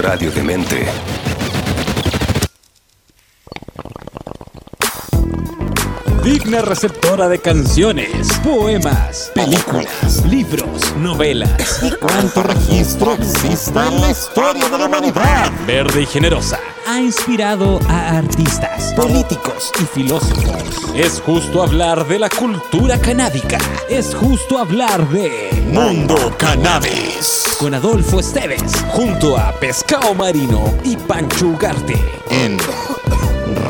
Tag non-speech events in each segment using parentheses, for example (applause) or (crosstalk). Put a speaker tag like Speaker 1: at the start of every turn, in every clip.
Speaker 1: Radio Demente.
Speaker 2: Digna receptora de canciones, poemas, películas, libros, novelas.
Speaker 3: ¿Y cuánto registro existe en la historia de la humanidad?
Speaker 2: Verde y generosa. Ha inspirado a artistas,
Speaker 3: Políticos.
Speaker 2: y filósofos. Es justo hablar de la cultura canábica. Es justo hablar de.
Speaker 3: Mundo Cannabis.
Speaker 2: Con Adolfo Esteves, junto a Pescado Marino y Pancho Ugarte.
Speaker 3: En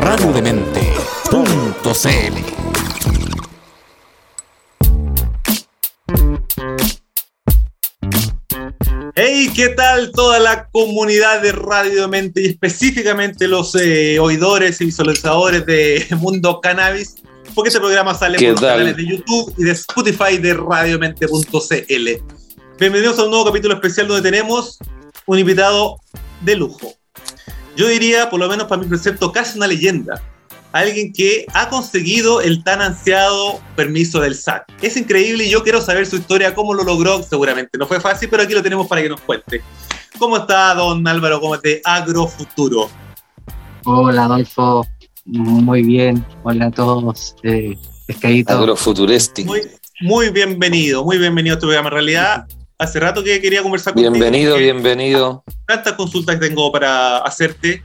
Speaker 3: radiodemente.cl
Speaker 4: Hey, ¿qué tal toda la comunidad de Radio Mente y específicamente los eh, oidores y visualizadores de (laughs) Mundo Cannabis? Porque este programa sale
Speaker 5: ¿Qué
Speaker 4: por los
Speaker 5: tal?
Speaker 4: canales de YouTube y de Spotify de radiomente.cl. Bienvenidos a un nuevo capítulo especial donde tenemos un invitado de lujo. Yo diría, por lo menos para mi concepto, casi una leyenda. Alguien que ha conseguido el tan ansiado permiso del SAT. Es increíble y yo quiero saber su historia, cómo lo logró. Seguramente no fue fácil, pero aquí lo tenemos para que nos cuente. ¿Cómo está don Álvaro Gómez de Agrofuturo?
Speaker 6: Hola Adolfo, muy bien. Hola a todos. Eh, pescadito.
Speaker 5: Agrofuturestic.
Speaker 4: Muy, muy bienvenido, muy bienvenido a este programa. En realidad, hace rato que quería conversar contigo.
Speaker 5: Bienvenido, bienvenido.
Speaker 4: Tantas consultas que tengo para hacerte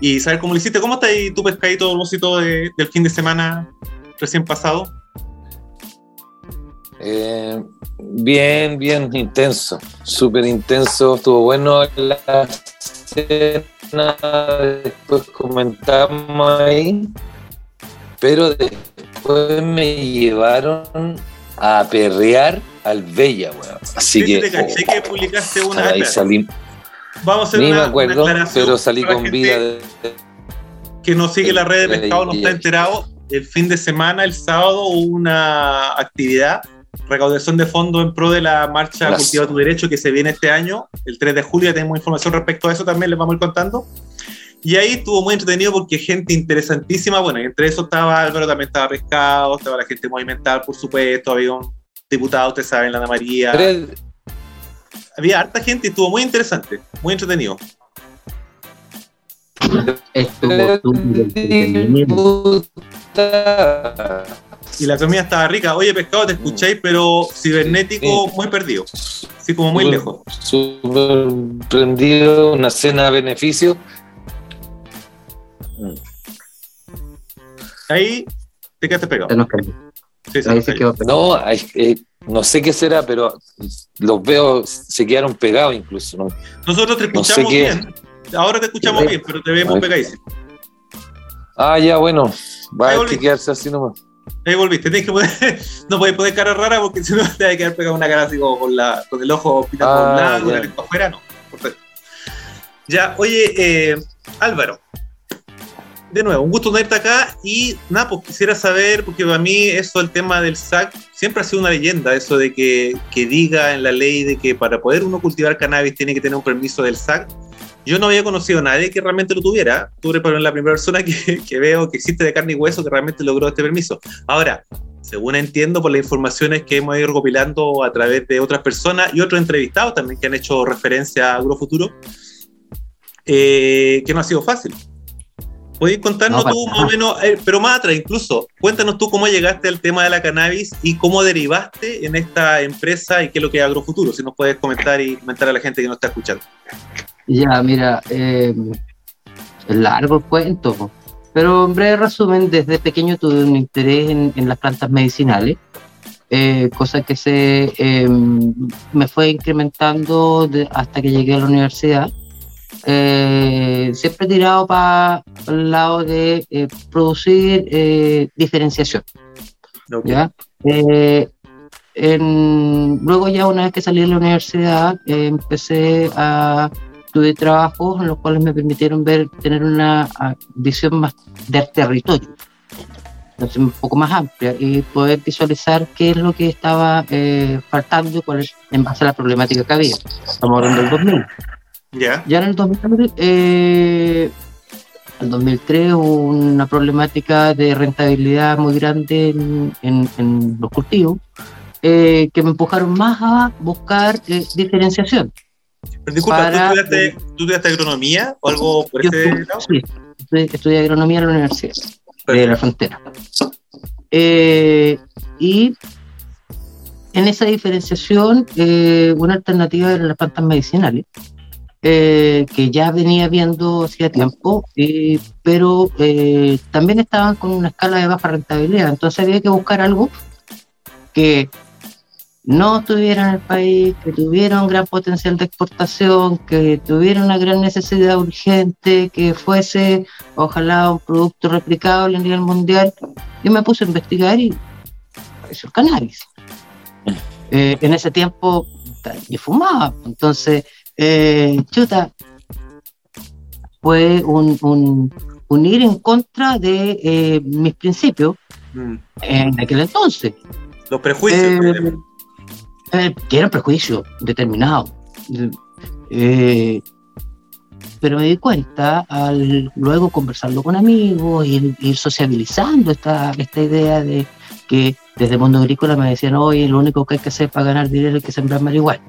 Speaker 4: y saber cómo lo hiciste. ¿Cómo está ahí tu pescadito a propósito de- del fin de semana recién pasado?
Speaker 5: Eh, bien, bien intenso. Súper intenso. Estuvo bueno la cena. Después comentamos ahí. Pero después me llevaron a perrear al Bella, weón. Así
Speaker 4: Sí, sí,
Speaker 5: que.
Speaker 4: te caché que publicaste una.
Speaker 5: ahí salí.
Speaker 4: Vamos a hacer
Speaker 5: Ni
Speaker 4: una,
Speaker 5: me acuerdo, pero salí con vida. de-
Speaker 4: Que no sigue la red de pescado, no está enterado. El fin de semana, el sábado, hubo una actividad, recaudación de fondos en pro de la marcha Cultiva tu Derecho que se viene este año, el 3 de julio. Tenemos información respecto a eso también, les vamos a ir contando. Y ahí estuvo muy entretenido porque gente interesantísima. Bueno, entre eso estaba Álvaro, también estaba Pescado, estaba la gente movimental, por supuesto. Había un diputado, ustedes saben, la Ana María.
Speaker 5: Tres-
Speaker 4: Había harta gente y estuvo muy interesante, muy entretenido.
Speaker 6: Estuvo.
Speaker 4: Y la comida estaba rica. Oye, pescado, te escucháis, pero cibernético muy perdido. Sí, como muy lejos.
Speaker 5: Súper prendido, una cena a beneficio.
Speaker 4: Ahí te quedaste pegado. Sí,
Speaker 6: Ahí
Speaker 4: sí.
Speaker 6: se quedó pegado.
Speaker 5: No, ay, eh, no sé qué será, pero los veo, se quedaron pegados incluso. ¿no?
Speaker 4: Nosotros te
Speaker 5: No sé
Speaker 4: escuchamos
Speaker 5: qué.
Speaker 4: bien. Ahora te escuchamos bien, pero te vemos pegadísimo.
Speaker 5: Ah, ya, bueno, va
Speaker 4: Ahí
Speaker 5: a quedarse así nomás.
Speaker 4: Ahí volviste. Tienes que poner, (laughs) no puedes poner cara rara porque si no te va a quedar pegado una cara así como con, la, con el ojo pintado por
Speaker 5: Ah,
Speaker 4: un lado,
Speaker 5: ya.
Speaker 4: la lengua afuera. No. Perfecto. Ya, oye, eh, Álvaro. De nuevo, un gusto tenerte acá y nada, pues quisiera saber, porque para mí eso, el tema del SAC, siempre ha sido una leyenda, eso de que, que diga en la ley de que para poder uno cultivar cannabis tiene que tener un permiso del SAC. Yo no había conocido a nadie que realmente lo tuviera. Tú eres la primera persona que, que veo que existe de carne y hueso que realmente logró este permiso. Ahora, según entiendo por las informaciones que hemos ido recopilando a través de otras personas y otros entrevistados también que han hecho referencia a Agrofuturo, eh, que no ha sido fácil. ¿Podéis contarnos
Speaker 6: No,
Speaker 4: tú más o menos, eh, pero más atrás incluso, cuéntanos tú cómo llegaste al tema de la cannabis y cómo derivaste en esta empresa y qué es lo que es Agrofuturo? Si nos puedes comentar y comentar a la gente que nos está escuchando.
Speaker 6: Ya, mira, eh, es largo el cuento, po. pero en breve resumen, desde pequeño tuve un interés en, en las plantas medicinales, eh, cosa que se eh, me fue incrementando de- hasta que llegué a la universidad. Eh, siempre he tirado para el lado de eh, producir eh, diferenciación. ¿ya? En- luego ya una vez que salí de la universidad empecé a tuve trabajos en los cuales me permitieron ver tener una visión más del territorio un poco más amplia y poder visualizar qué es lo que estaba eh, faltando cuál es en base a la problemática que había estamos hablando del 2000
Speaker 4: ¿Ya?
Speaker 6: ya en el 2000, eh, el 2003 hubo una problemática de rentabilidad muy grande en, en- en los cultivos eh, que me empujaron más a buscar eh, diferenciación.
Speaker 4: Pero disculpa,
Speaker 6: Para-
Speaker 4: ¿tú, estudiaste, ¿tú estudiaste agronomía o algo por
Speaker 6: Yo estu-
Speaker 4: lado?
Speaker 6: sí, estudié, agronomía en la universidad de la frontera. Y en esa diferenciación, una alternativa eran las plantas medicinales, eh, que ya venía viendo hacía tiempo, eh, pero eh, también estaban con una escala de baja rentabilidad. Entonces había que buscar algo que no tuviera en el país, que tuviera un gran potencial de exportación, que tuviera una gran necesidad urgente, que fuese ojalá un producto replicable a nivel mundial. Yo me puse a investigar y apareció el cannabis. Eh, en ese tiempo yo fumaba, entonces, eh, chuta, fue un, un, un ir en contra de eh, mis principios
Speaker 4: Mm.
Speaker 6: en aquel entonces.
Speaker 4: Los prejuicios.
Speaker 6: Eh, eh, que era prejuicio determinado. Eh, pero me di cuenta al luego conversarlo con amigos, ir, ir sociabilizando esta, esta idea de que desde el mundo agrícola me decían, oye, lo único que hay que hacer para ganar dinero es que sembrar marihuana.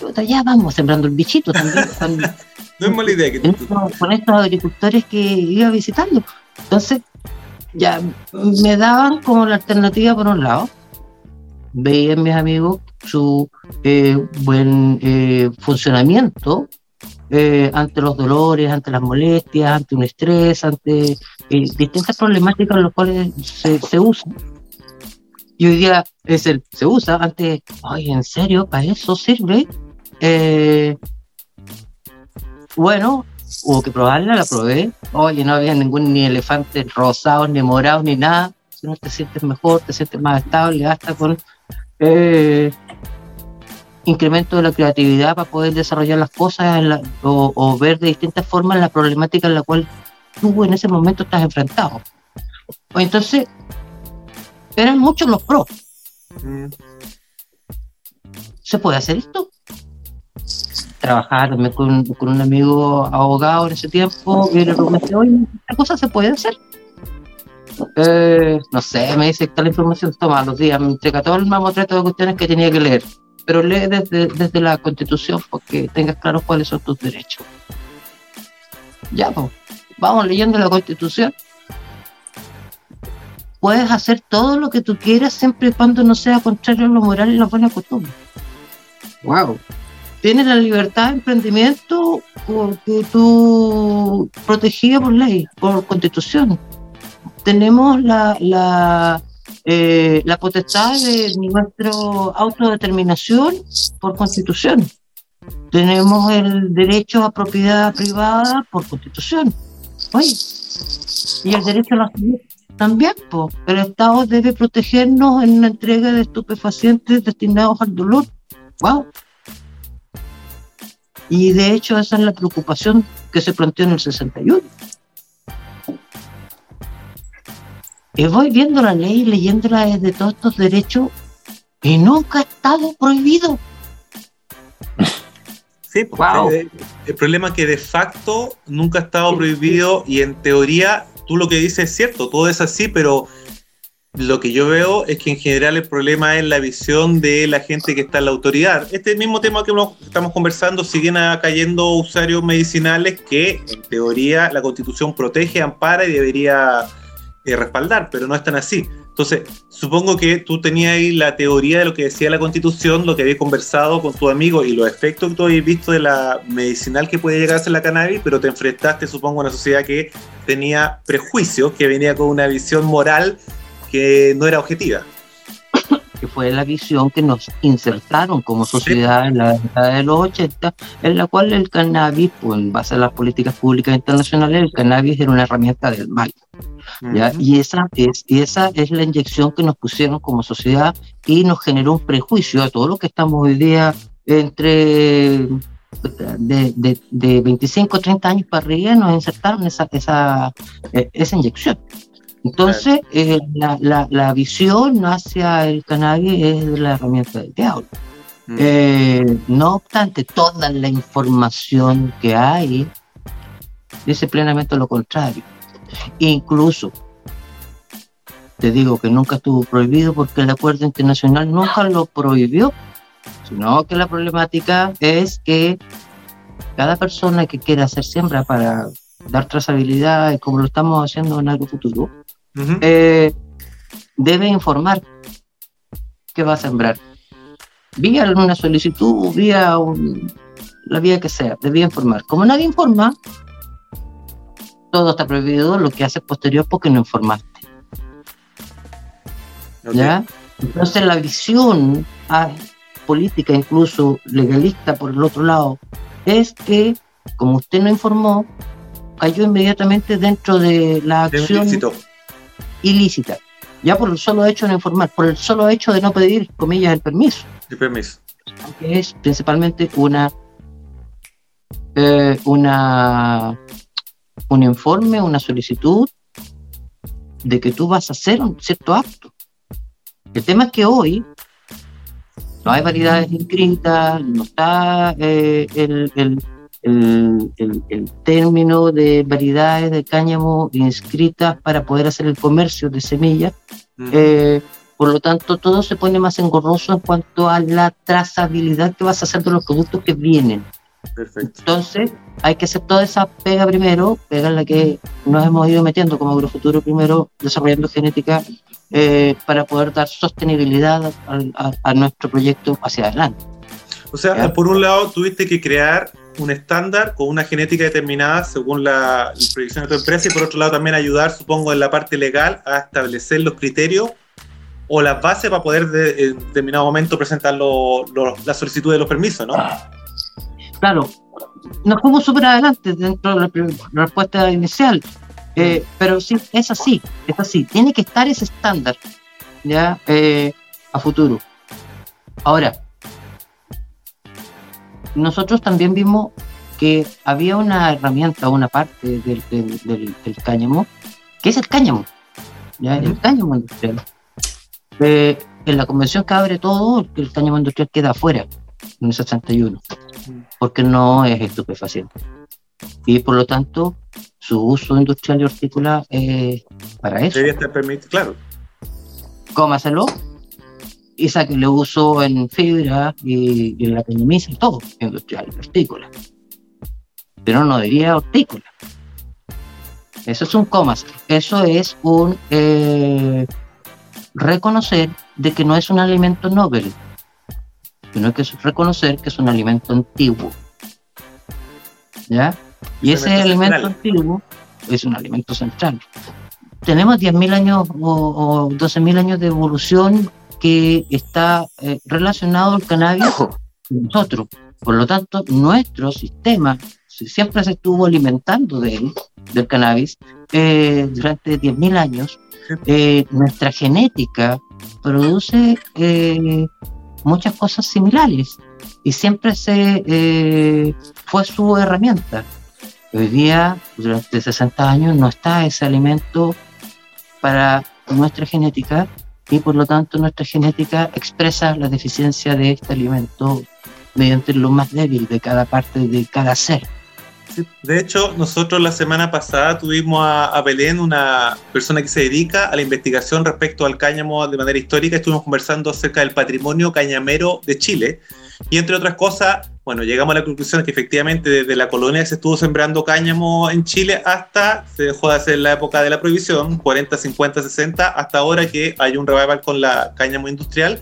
Speaker 6: Puta, Ya vamos sembrando el bichito también con, (laughs)
Speaker 4: no es mala idea que
Speaker 6: con
Speaker 4: tú-
Speaker 6: estos, con estos agricultores que iba visitando. Entonces, ya me daban como la alternativa por un lado. Veían mis amigos su eh, buen eh, funcionamiento eh, ante los dolores, ante las molestias, ante un estrés, ante eh, distintas problemáticas en las cuales se, se usa. Y hoy día es el, se usa, antes, ay, ¿en serio? ¿Para eso sirve? Eh, bueno, hubo que probarla, la probé. Oye, no había ningún ni elefante rosado, ni morado, ni nada. Si no te sientes mejor, te sientes más estable, hasta con eh, incremento de la creatividad para poder desarrollar las cosas la- o, o ver de distintas formas la problemática en la cual tú en ese momento estás enfrentado. O Entonces, eran muchos los pros.
Speaker 4: Mm.
Speaker 6: ¿Se puede hacer esto? Trabajaba también con, un amigo abogado en ese tiempo y le pregunté, oye, ¿esta cosa se puede hacer? Eh, no sé, me dice, está la información, toma, los días, me entrega todo el mamotreto de cuestiones que tenía que leer, pero lee desde, desde la constitución porque tengas claro cuáles son tus derechos. Ya, pues, vamos leyendo la constitución. Puedes hacer todo lo que tú quieras siempre y cuando no sea contrario a lo moral y las buenas costumbres. Wow. Tienes la libertad de emprendimiento porque tú protegida por ley, por constitución. Tenemos la, la, eh, potestad de nuestra autodeterminación por constitución. Tenemos el derecho a propiedad privada por constitución. Oye, y el derecho a la salud también, po. el Estado debe protegernos en la entrega de estupefacientes destinados al dolor. Wow. Y de hecho esa es la preocupación que se planteó en el 61. Y voy viendo la ley, leyéndola desde todos estos derechos, y nunca ha estado prohibido. (laughs)
Speaker 4: Sí,
Speaker 6: Wow.
Speaker 4: el, el problema es que de facto nunca ha estado prohibido y en teoría tú lo que dices es cierto, todo es así, pero lo que yo veo es que en general el problema es la visión de la gente que está en la autoridad. Este mismo tema que estamos conversando, siguen cayendo usuarios medicinales que en teoría la constitución protege, ampara y debería eh, respaldar, pero no es tan así. Entonces, supongo que tú tenías ahí la teoría de lo que decía la constitución, lo que habías conversado con tu amigo y los efectos que tú habías visto de la medicinal que puede llegar a ser la cannabis, pero te enfrentaste, supongo, a una sociedad que tenía prejuicios, que venía con una visión moral que no era objetiva.
Speaker 6: que fue la visión que nos insertaron como sociedad en la década de los 80, en la cual el cannabis, pues en base a las políticas públicas internacionales, el cannabis era una herramienta del mal. ¿ya? Y, esa es, y esa es la inyección que nos pusieron como sociedad y nos generó un prejuicio a todo lo que estamos hoy día entre de, de, de 25 o 30 años para arriba, nos insertaron esa, esa, eh, esa inyección. Entonces, eh, la, la, la visión hacia el cannabis es la herramienta del diablo.
Speaker 4: Mm.
Speaker 6: Eh, no obstante, toda la información que hay dice plenamente lo contrario. Incluso, te digo que nunca estuvo prohibido porque el acuerdo internacional nunca lo prohibió. sino que la problemática es que cada persona que quiera hacer siembra para dar trazabilidad, como lo estamos haciendo en algo eh, debe informar qué va a sembrar. Vía una solicitud, vía un- la vía que sea, debía informar. Como nadie informa, todo está prohibido, lo que hace posterior porque no informaste. ¿ya? Entonces la visión ah, política, incluso legalista por el otro lado, es que como usted no informó, cayó inmediatamente dentro de la
Speaker 4: De un
Speaker 6: acción
Speaker 4: ilícito.
Speaker 6: Ilícita. Ya por el solo hecho de no informar, por el solo hecho de no pedir, comillas, el permiso,
Speaker 4: De permiso.
Speaker 6: que es principalmente una, eh, una, un informe, una solicitud de que tú vas a hacer un cierto acto. El tema es que hoy no hay variedades inscritas, no está eh, el, el- el- el- el término de variedades de cáñamo inscritas para poder hacer el comercio de semillas.
Speaker 4: Ujú.
Speaker 6: Eh, por lo tanto, todo se pone más engorroso en cuanto a la trazabilidad que vas a hacer de los productos que vienen.
Speaker 4: Perfecto.
Speaker 6: Entonces, hay que hacer toda esa pega primero, pega en la que nos hemos ido metiendo como Agrofuturo primero, desarrollando genética eh, para poder dar sostenibilidad al- a, a nuestro proyecto hacia adelante.
Speaker 4: O sea,
Speaker 6: Ya.
Speaker 4: por un lado tuviste que crear un estándar con una genética determinada según la, la proyección de tu empresa y por otro lado también ayudar, supongo, en la parte legal a establecer los criterios o las bases para poder de- en determinado momento presentar lo- lo- la solicitud de los permisos, ¿no?
Speaker 6: Claro, nos fuimos súper adelante dentro de la respuesta inicial, eh, pero sí, es así, es así. Tiene que estar ese estándar ya eh, a futuro. Ahora, nosotros también vimos que había una herramienta, una parte del, del- del- del cáñamo, que es el cáñamo, ¿ya? el cáñamo industrial. Eh, en la convención que abre todo, el cáñamo industrial queda afuera, en el 61 porque no es estupefaciente. Y por lo tanto, su uso industrial y hortícola es para eso.
Speaker 4: Debería estar permitido, claro.
Speaker 6: Cómaselo y sáquenle uso en fibra y, y en la peñimiza y todo, industrial hortícola. Pero no diría hortícola. Eso es un comas. Eso es un eh, reconocer de que no es un alimento noble, sino que es reconocer que es un alimento antiguo. ¿Ya? Y
Speaker 4: Es
Speaker 6: ese
Speaker 4: alimento
Speaker 6: alimento
Speaker 4: central.
Speaker 6: antiguo es un alimento central. Tenemos 10.000 años o, o 12.000 años de evolución que está eh, relacionado al cannabis con nosotros. Por lo tanto, nuestro sistema si siempre se estuvo alimentando de él, del cannabis, eh, durante 10.000 años. Eh, nuestra genética produce eh, muchas cosas similares y siempre se fue su herramienta. Hoy día, durante 60 años, no está ese alimento para nuestra genética y por lo tanto nuestra genética expresa la deficiencia de este alimento mediante lo más débil de cada parte de cada ser.
Speaker 4: De hecho, nosotros la semana pasada tuvimos a, a, Belén, una persona que se dedica a la investigación respecto al cáñamo de manera histórica. Estuvimos conversando acerca del patrimonio cañamero de Chile. Y entre otras cosas, bueno, llegamos a la conclusión que efectivamente desde la colonia se estuvo sembrando cáñamo en Chile hasta se dejó de hacer la época de la prohibición, 40, 50, 60, hasta ahora que hay un revival con la cáñamo industrial.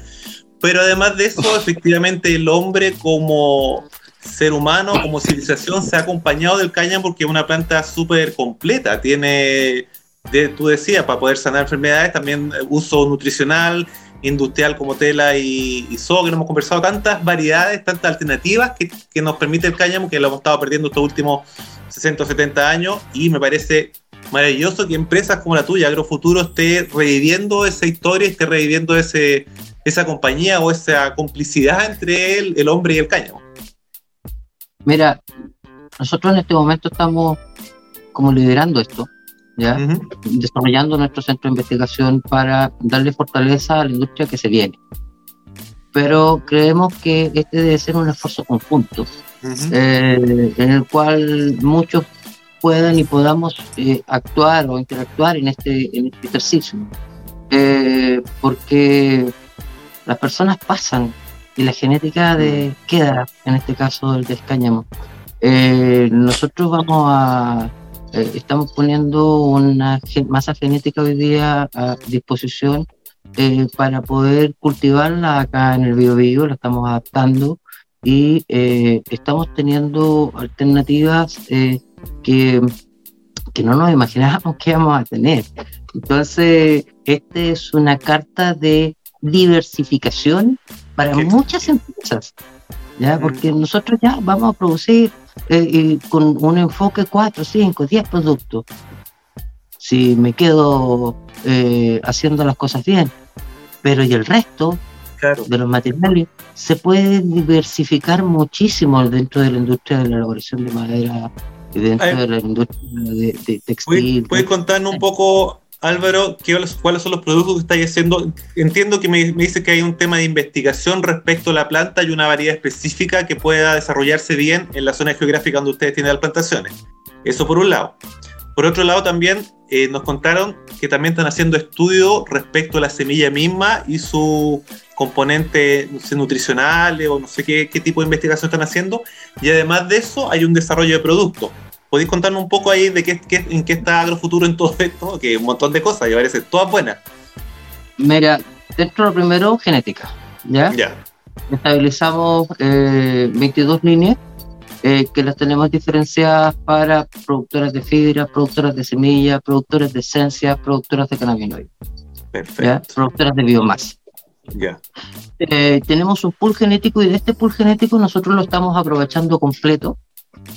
Speaker 4: Pero además de eso, (laughs) efectivamente el hombre como ser humano, como civilización, se ha acompañado del cáñamo porque es una planta súper completa. Tiene, de, tú decías, para poder sanar enfermedades, también uso nutricional, industrial como tela y, y soga, que hemos conversado, tantas variedades, tantas alternativas que, que, nos permite el cáñamo, que lo hemos estado perdiendo estos últimos 60 o 70 años, y me parece maravilloso que empresas como la tuya, Agrofuturo, esté reviviendo esa historia, esté reviviendo ese, esa compañía o esa complicidad entre el, el hombre y el cáñamo.
Speaker 6: Mira, nosotros en este momento estamos como liderando esto, ¿ya? Uh -huh. desarrollando nuestro centro de investigación para darle fortaleza a la industria que se viene. Pero creemos que este debe ser un esfuerzo conjunto, uh -huh. eh, en el cual muchos puedan y podamos eh, actuar o interactuar en este, en este ejercicio. Eh, porque las personas pasan y la genética de queda, en este caso del del cáñamo. Eh, nosotros vamos a, eh, estamos poniendo una masa genética hoy día a disposición eh, para poder cultivarla acá en el Biobío, la estamos adaptando y eh, estamos teniendo alternativas eh, que, que no nos imaginábamos que íbamos a tener. Entonces, esta es una carta de diversificación para muchas empresas, ¿ya?
Speaker 4: Mm.
Speaker 6: Porque nosotros ya vamos a producir eh, y con un enfoque 4, 5, 10 productos. Si me quedo eh, haciendo las cosas bien, pero y el resto
Speaker 4: Claro.
Speaker 6: de los materiales se puede diversificar muchísimo dentro de la industria de la elaboración de madera y dentro
Speaker 4: Ay.
Speaker 6: de la industria de, de
Speaker 4: ¿Puedes,
Speaker 6: textil.
Speaker 4: puedes contarnos un poco, Álvaro, cuáles son los productos que estáis haciendo? Entiendo que me, dice que hay un tema de investigación respecto a la planta y una variedad específica que pueda desarrollarse bien en la zona geográfica donde ustedes tienen las plantaciones. Eso por un lado. Por otro lado, también eh, nos contaron que también están haciendo estudios respecto a la semilla misma y su componente no sé, nutricionales o no sé qué, qué tipo de investigación están haciendo. Y además de eso, hay un desarrollo de producto. ¿Podéis contarnos un poco ahí de qué, qué- en qué está Agrofuturo en todo esto? Que un montón de cosas, y parece todas buenas.
Speaker 6: Mira, dentro de lo primero, genética. ¿ya?
Speaker 4: Ya,
Speaker 6: Estabilizamos eh, 22 líneas eh, que las tenemos diferenciadas para productoras de fibra, productoras de semillas, productoras de esencia, productoras de cannabinoides, ¿ya?
Speaker 4: perfecto.
Speaker 6: productoras de biomasa.
Speaker 4: Ya,
Speaker 6: Eh, tenemos un pool genético y de este pool genético nosotros lo estamos aprovechando completo.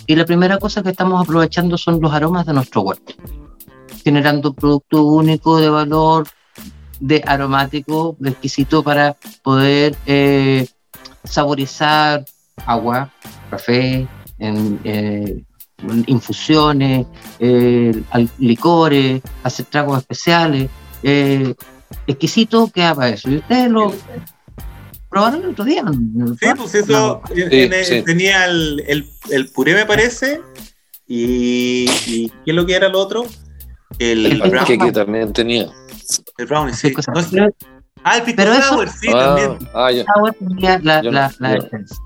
Speaker 6: Y la primera cosa que estamos aprovechando son los aromas de nuestro huerto, generando un producto único de valor, de aromático, de exquisito para poder eh, saborizar agua, café, eh, infusiones, eh, licores, hacer tragos especiales. exquisito que haga eso. Y ustedes lo probaron el otro día. ¿no?
Speaker 4: sí, pues eso eh,
Speaker 5: sí.
Speaker 4: tenía el, el, el puré, me parece. Y, y ¿qué es lo que era lo otro? El,
Speaker 6: El
Speaker 5: El
Speaker 4: brown,
Speaker 5: que también tenía.
Speaker 4: el brownie, sí. No
Speaker 6: Pero
Speaker 4: ah, el
Speaker 6: pero eso-
Speaker 4: sour, sí,
Speaker 5: ah,
Speaker 4: también.
Speaker 5: ah, ya.
Speaker 6: agua tenía la,
Speaker 5: Yo no-
Speaker 6: la- la
Speaker 5: yo-
Speaker 6: esencia.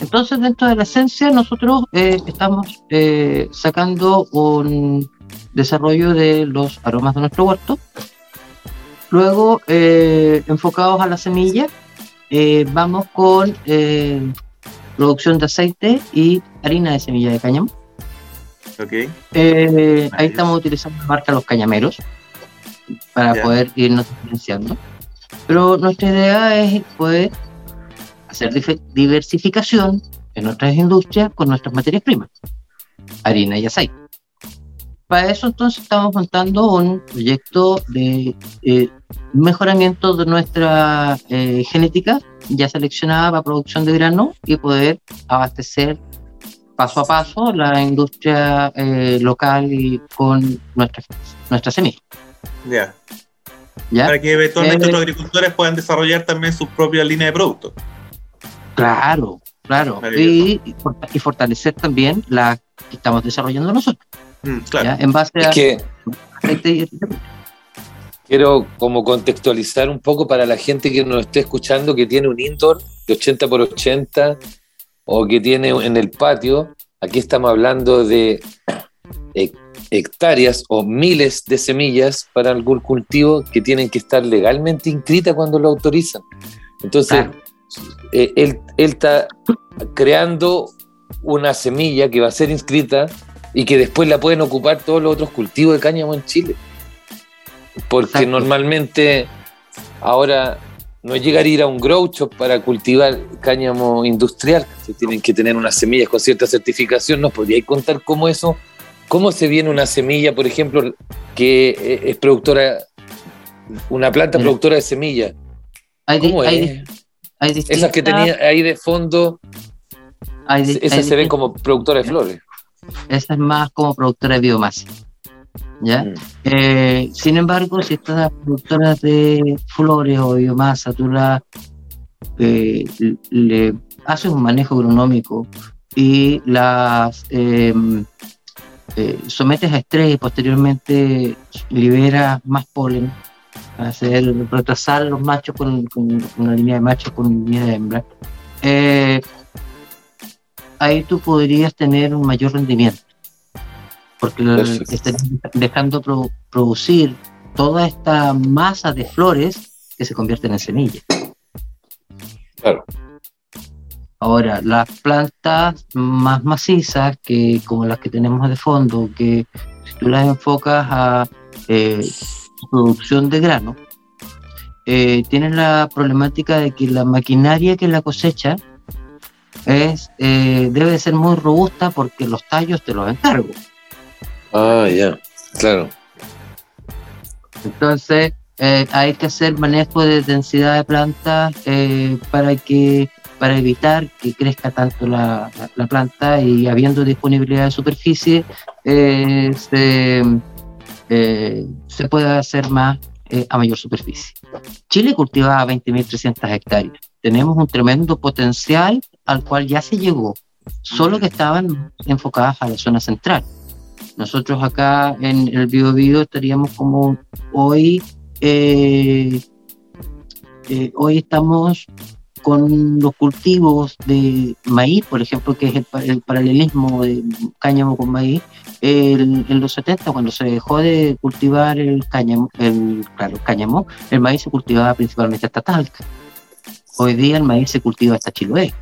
Speaker 6: Entonces, dentro de la esencia, nosotros eh, estamos eh, sacando un desarrollo de los aromas de nuestro huerto. Luego, eh, enfocados a la semilla, eh, vamos con eh, producción de aceite y harina de semilla de cáñamo.
Speaker 4: Ok,
Speaker 6: Eh, ahí estamos utilizando la marca Los Cañameros para
Speaker 4: Ya.
Speaker 6: poder irnos diferenciando. Pero nuestra idea es poder hacer dif- diversificación en nuestras industrias con nuestras materias primas, harina y aceite. Para eso entonces estamos montando un proyecto de eh, mejoramiento de nuestra eh, genética ya seleccionada para producción de grano y poder abastecer paso a paso la industria eh, local y con nuestra, nuestra semilla.
Speaker 4: ya.
Speaker 6: ¿ya?
Speaker 4: Para que eventualmente
Speaker 6: Eh,
Speaker 4: los agricultores puedan desarrollar también su propia línea de productos.
Speaker 6: Claro, claro. Y, y fort- y fortalecer también la que estamos desarrollando nosotros,
Speaker 4: Mm, claro.
Speaker 6: ¿ya? en base a
Speaker 5: que quiero como contextualizar un poco para la gente que nos esté escuchando que tiene un indoor de 80 por 80 o que tiene en el patio. Aquí estamos hablando de hec- hectáreas o miles de semillas para algún cultivo que tienen que estar legalmente inscritas cuando lo autorizan. Entonces, eh, él, él está creando una semilla que va a ser inscrita y que después la pueden ocupar todos los otros cultivos de cáñamo en Chile. Porque
Speaker 6: Exacto.
Speaker 5: normalmente ahora no es llegar a ir a un grow shop para cultivar cáñamo industrial, que tienen que tener unas semillas con cierta certificación. ¿Nos podríais contar cómo eso, cómo se viene una semilla, por ejemplo, que eh, es productora, una planta
Speaker 6: Mira.
Speaker 5: productora de semillas? ¿Cómo
Speaker 6: hay
Speaker 5: es?
Speaker 6: hay
Speaker 5: Esas que tenía ahí de fondo, esas se ven como productora de flores.
Speaker 6: Esa es más como productora de biomasa. ¿Ya?
Speaker 5: Mm.
Speaker 6: Eh, sin embargo, si estas productoras de flores o biomasa, tú la, eh, le haces un manejo agronómico y las eh, eh, sometes a estrés y posteriormente liberas más polen, hacer retrasar los machos con, con una línea de machos con una línea de hembra, ahí tú podrías tener un mayor rendimiento, porque estarías dejando pro- producir toda esta masa de flores que se convierten en semillas.
Speaker 5: Claro.
Speaker 6: Ahora, las plantas más macizas, que como las que tenemos de fondo, que si tú las enfocas a eh, producción de grano, eh, tienen la problemática de que la maquinaria que la cosecha es, eh, debe de ser muy robusta porque los tallos te los encargo.
Speaker 5: Ah, ya. Claro.
Speaker 6: Entonces, eh, hay que hacer manejo de densidad de plantas eh, para que para evitar que crezca tanto la, la- la planta y habiendo disponibilidad de superficie eh, se, eh, se puede hacer más a mayor superficie. Chile cultiva 20.300 hectáreas. Tenemos un tremendo potencial al cual ya se llegó, solo que estaban enfocadas a la zona central. Nosotros acá en el Biobío estaríamos como hoy, eh, eh, hoy estamos con los cultivos de maíz, por ejemplo, que es el, pa- el paralelismo de cáñamo con maíz, en los 70, cuando se dejó de cultivar el cáñamo, el, claro, el cáñamo, el maíz se cultivaba principalmente hasta Talca. Hoy día el maíz se cultiva hasta Chiloé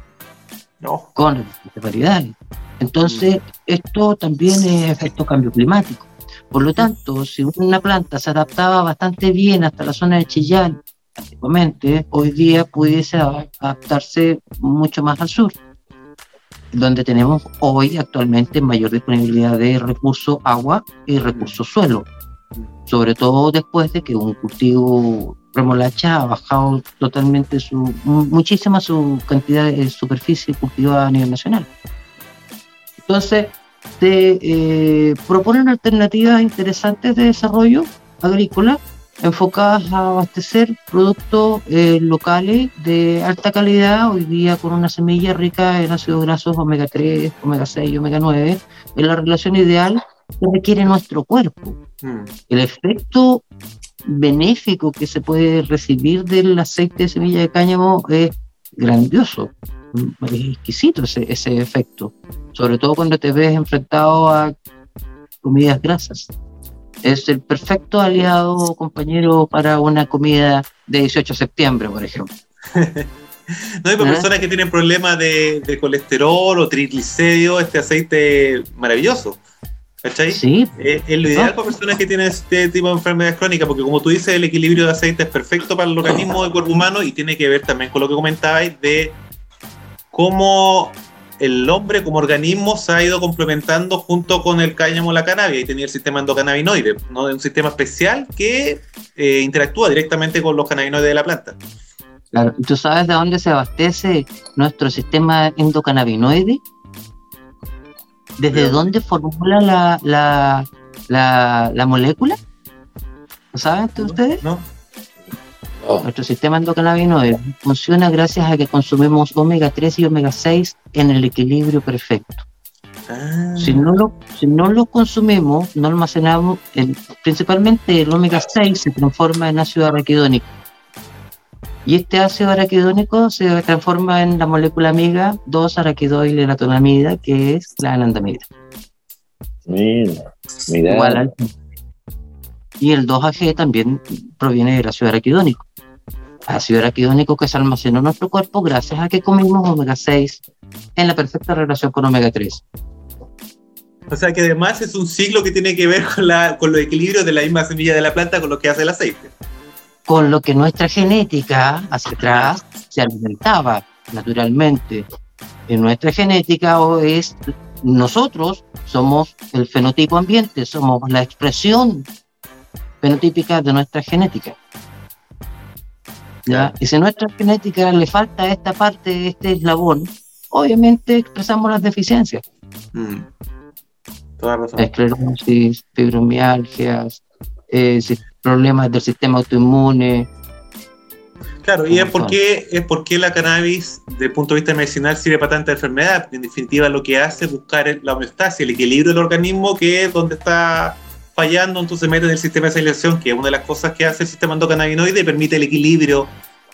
Speaker 4: No.
Speaker 6: con variedades. Entonces, esto también es efecto cambio climático. Por lo tanto, si una planta se adaptaba bastante bien hasta la zona de Chillán, antiguamente, hoy día pudiese adaptarse mucho más al sur, donde tenemos hoy actualmente mayor disponibilidad de recursos agua y recursos suelo, sobre todo después de que un cultivo remolacha ha bajado totalmente su, mu- muchísima su cantidad de superficie cultivada a nivel nacional. Entonces, te eh, proponen alternativas interesantes de desarrollo agrícola enfocadas a abastecer productos eh, locales de alta calidad, hoy día con una semilla rica en ácidos grasos omega 3, omega 6 y omega 9, en la relación ideal que requiere nuestro cuerpo
Speaker 4: Mm.
Speaker 6: el efecto benéfico que se puede recibir del aceite de semilla de cáñamo es grandioso, es exquisito ese, ese efecto, sobre todo cuando te ves enfrentado a comidas grasas. Es el perfecto aliado, compañero, para una comida de 18 de septiembre, por ejemplo. (laughs)
Speaker 4: No, y para
Speaker 6: ¿Ah?
Speaker 4: personas que tienen problemas de, de colesterol o triglicéridos, este aceite maravilloso. ¿Cachai?
Speaker 6: Sí,
Speaker 4: Es, es lo ideal
Speaker 6: Ah.
Speaker 4: para personas que tienen este tipo de enfermedades crónicas, porque como tú dices, el equilibrio de aceite es perfecto para el organismo del cuerpo humano y tiene que ver también con lo que comentabais de cómo el hombre como organismo se ha ido complementando junto con el cáñamo la cannabis y tenía el sistema endocannabinoide, ¿no? un sistema especial que eh, interactúa directamente con los cannabinoides de la planta.
Speaker 6: claro. ¿Y ¿Tú sabes de dónde se abastece nuestro sistema endocannabinoide? ¿Desde
Speaker 4: ¿De
Speaker 6: dónde formula la, la, la, la molécula? ¿Lo saben ustedes?
Speaker 4: ¿No?
Speaker 5: No.
Speaker 6: Nuestro sistema endocannabinoide funciona gracias a que consumimos omega 3 y omega 6 en el equilibrio perfecto.
Speaker 4: Ah,
Speaker 6: Si no lo, si no lo consumimos, no almacenamos, el- principalmente el omega 6 se transforma en ácido araquidónico. Y este ácido araquidónico se transforma en la molécula amiga 2-araquidoilenatonamida, que es la anandamida.
Speaker 5: Mira, mira.
Speaker 6: Igual al- Y el 2AG también proviene del ácido araquidónico. Ácido araquidónico que se almacenó en nuestro cuerpo gracias a que comimos omega 6 en la perfecta relación con omega 3.
Speaker 4: O sea que además es un ciclo que tiene que ver con, la, con los equilibrios de la misma semilla de la planta con lo que hace el aceite.
Speaker 6: Con lo que nuestra genética hacia atrás se alimentaba naturalmente. En nuestra genética o es nosotros somos el fenotipo ambiente, somos la expresión fenotípica de nuestra genética. ¿Ya? Y si a nuestra genética le falta esta parte, este eslabón, obviamente expresamos las deficiencias.
Speaker 4: Mm. Toda razón.
Speaker 6: Esclerosis, fibromialgias, eh, problemas del sistema autoinmune,
Speaker 4: Claro, y es porque, es porque la cannabis, desde el punto de vista medicinal, sirve para tanta enfermedad. En definitiva, lo que hace es buscar la homeostasis, el equilibrio del organismo, que es donde está fallando, entonces mete en el sistema de selección, que es una de las cosas que hace el sistema endocannabinoide y permite el equilibrio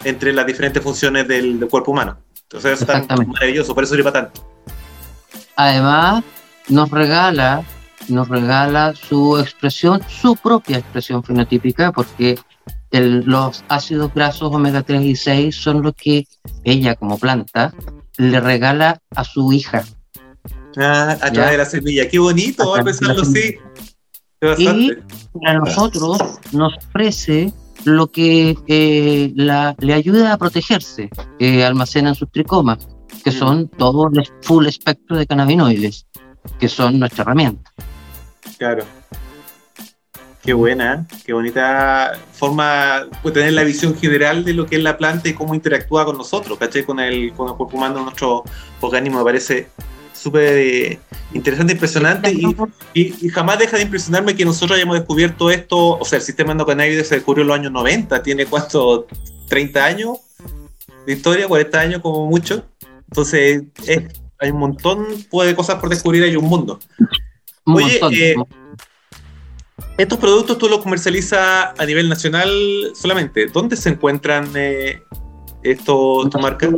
Speaker 4: entre las diferentes funciones del, del cuerpo humano. Entonces es tan maravilloso, por eso sirve para tanto.
Speaker 6: Además, nos regala, nos regala su expresión, su propia expresión fenotípica, porque el- los ácidos grasos omega 3 y 6 son los que ella, como planta, le regala a su hija.
Speaker 4: Ah, a través de la semilla. Qué bonito, a
Speaker 6: A
Speaker 4: pensarlo así. Bastante.
Speaker 6: Para nosotros nos ofrece lo que eh, la- le ayuda a protegerse, que almacenan sus tricomas, que
Speaker 4: Mm.
Speaker 6: son todo el full espectro de cannabinoides, que son nuestra herramienta.
Speaker 4: Claro. Qué buena, ¿eh? qué bonita forma de tener la visión general de lo que es la planta y cómo interactúa con nosotros, ¿cachai? Con el, con el cuerpo humano, nuestro organismo, me parece súper eh, interesante, impresionante y, y- jamás deja de impresionarme que nosotros hayamos descubierto esto, o sea, el sistema endocannabinoide se descubrió en los años 90, tiene cuánto, 30 años de historia, 40 años como mucho, entonces es- hay un montón de cosas por descubrir, hay un mundo.
Speaker 6: Un
Speaker 4: Oye, eh, Estos productos tú los comercializas a nivel nacional solamente. ¿Dónde se encuentran eh, esto, tu marca?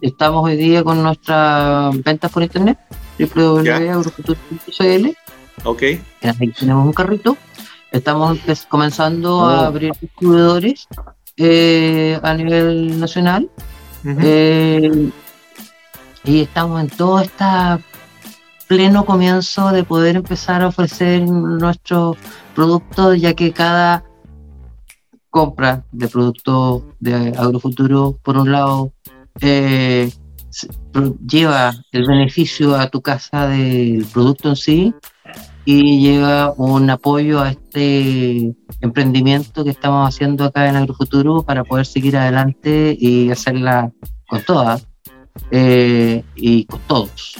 Speaker 6: Estamos hoy día con nuestras ventas por internet, www.agrofutur.cl.
Speaker 4: Ok.
Speaker 6: Ahí tenemos un carrito. Estamos comenzando
Speaker 5: Oh.
Speaker 6: a abrir distribuidores eh, a nivel nacional. Eh, y estamos en todo este pleno comienzo de poder empezar a ofrecer nuestros productos, ya que cada compra de productos de agrofuturo, por un lado, eh, lleva el beneficio a tu casa del producto en sí y lleva un apoyo a este emprendimiento que estamos haciendo acá en Agrofuturo para poder seguir adelante y hacerla con todas eh, y con todos.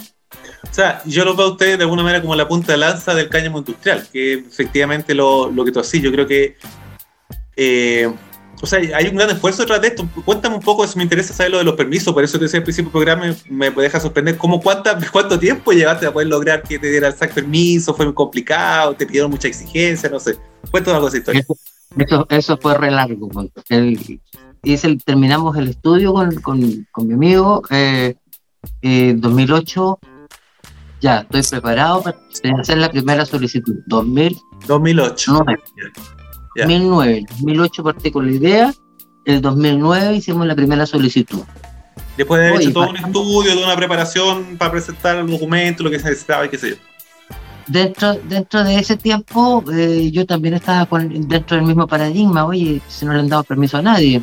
Speaker 4: O sea, yo lo veo a ustedes de alguna manera como la punta de lanza del cáñamo industrial, que efectivamente lo, lo que tú haces. Yo creo que. eh, o sea, hay un gran esfuerzo detrás de esto. Cuéntame un poco, eso me interesa saber lo de los permisos. Por eso te decía al principio del programa, me, me deja sorprender cómo cuánta, (laughs) cuánto tiempo llevaste a poder lograr que te diera el SAC permiso. Fue muy complicado, te pidieron mucha exigencia, no sé. Cuéntame algo de esa historia.
Speaker 6: Eso, eso fue re largo. El- hice terminamos el estudio con, con- con mi amigo. Eh, eh, 2008, ya estoy preparado para hacer la primera solicitud. 2009,
Speaker 4: 2008. Ya.
Speaker 6: 2009, 2008 partí con la idea. El 2009 hicimos la primera solicitud.
Speaker 4: Después de haber hecho todo un estudio, toda una preparación para presentar el documento, lo que se necesitaba y qué sé yo.
Speaker 6: Dentro, dentro de ese tiempo, eh, yo también estaba con- dentro del mismo paradigma. Oye, si no le han dado permiso a nadie.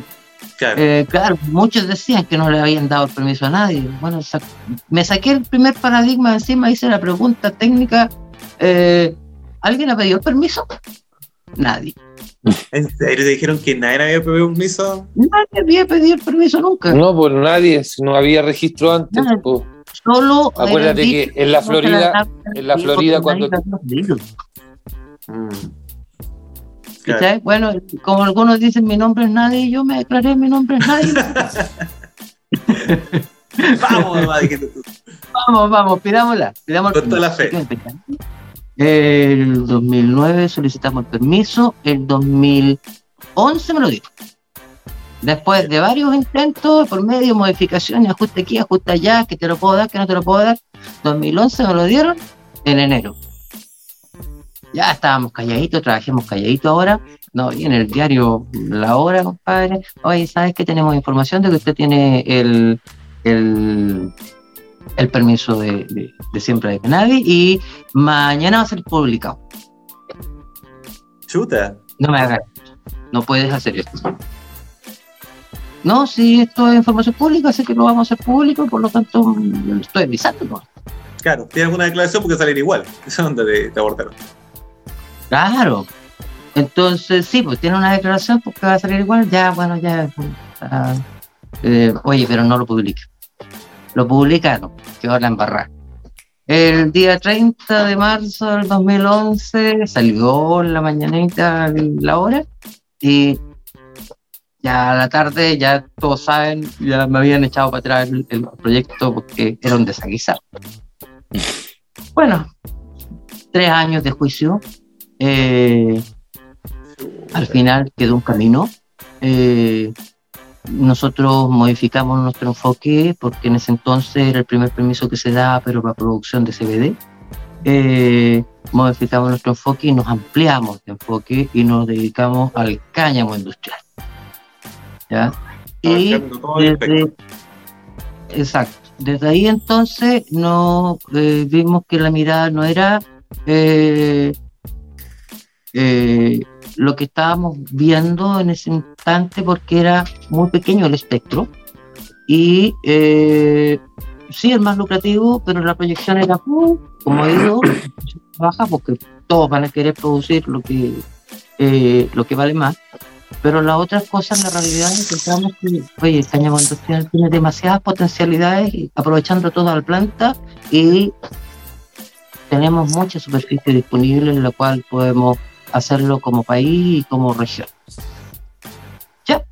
Speaker 4: Claro.
Speaker 6: Eh, claro, muchos decían que no le habían dado el permiso a nadie. Bueno, sa- me saqué el primer paradigma encima, hice la pregunta técnica. eh, ¿Alguien ha pedido permiso? Nadie.
Speaker 4: ¿En serio te dijeron que nadie había pedido permiso?
Speaker 6: Nadie había pedido el permiso nunca.
Speaker 5: No, por nadie, si no había registro antes. Po.
Speaker 6: Solo.
Speaker 5: Acuérdate que en la Florida- en la Florida cuando-.
Speaker 4: Mm.
Speaker 6: Bueno, como algunos dicen mi nombre es nadie, yo me declaré mi nombre es nadie. (laughs)
Speaker 4: Vamos,
Speaker 6: vamos, vamos, pidámosla. Pidamos
Speaker 4: Con toda la
Speaker 6: permiso. El 2009 solicitamos el permiso, el 2011 me lo dio. Después de varios intentos, por medio de modificaciones, ajuste aquí, ajuste allá, que te lo puedo dar, que no te lo puedo dar, 2011 me lo dieron en enero. Ya estábamos calladitos, trabajemos calladitos ahora. No, y en el diario La Hora, compadre. Oye, ¿sabes que tenemos información de que usted tiene el, el, el permiso de, de, de siembra de cannabis y mañana va a ser publicado?
Speaker 4: Chuta.
Speaker 6: No me hagas. No puedes hacer esto. No, si esto es información pública, sé que lo vamos a hacer público, por lo tanto, mm, lo estoy avisando. ¿no?
Speaker 4: Claro, tiene alguna declaración porque salir igual. Esa onda de, te abortaron.
Speaker 6: Claro. Entonces, sí, pues tiene una declaración porque va a salir igual. Ya, bueno, ya. ah, eh, oye, pero no lo publique. Lo publicaron, quedó la embarrada. El día 30 de marzo del 2011 salió en la mañanita la hora y ya a la tarde, ya todos saben, ya me habían echado para atrás el, el proyecto porque era un desaguisado. (laughs) Bueno, tres años de juicio. Eh, al final quedó un camino. eh, nosotros modificamos nuestro enfoque porque en ese entonces era el primer permiso que se daba, pero para producción de CBD. Eh, modificamos nuestro enfoque y nos ampliamos de enfoque y nos dedicamos al cáñamo industrial. ¿Ya? Y desde, exacto. Desde ahí entonces no eh, vimos que la mirada no era eh, eh, lo que estábamos viendo en ese instante porque era muy pequeño el espectro y eh, sí el más lucrativo, pero la proyección era uh, como ido (coughs) baja porque todos van a querer producir lo que eh, lo que vale más. Pero las otras cosas, la realidad encontramos que, oye, cáñamo industrial tiene demasiadas potencialidades, aprovechando toda la planta y tenemos mucha superficie disponible en la cual podemos hacerlo como país y como región. Ya.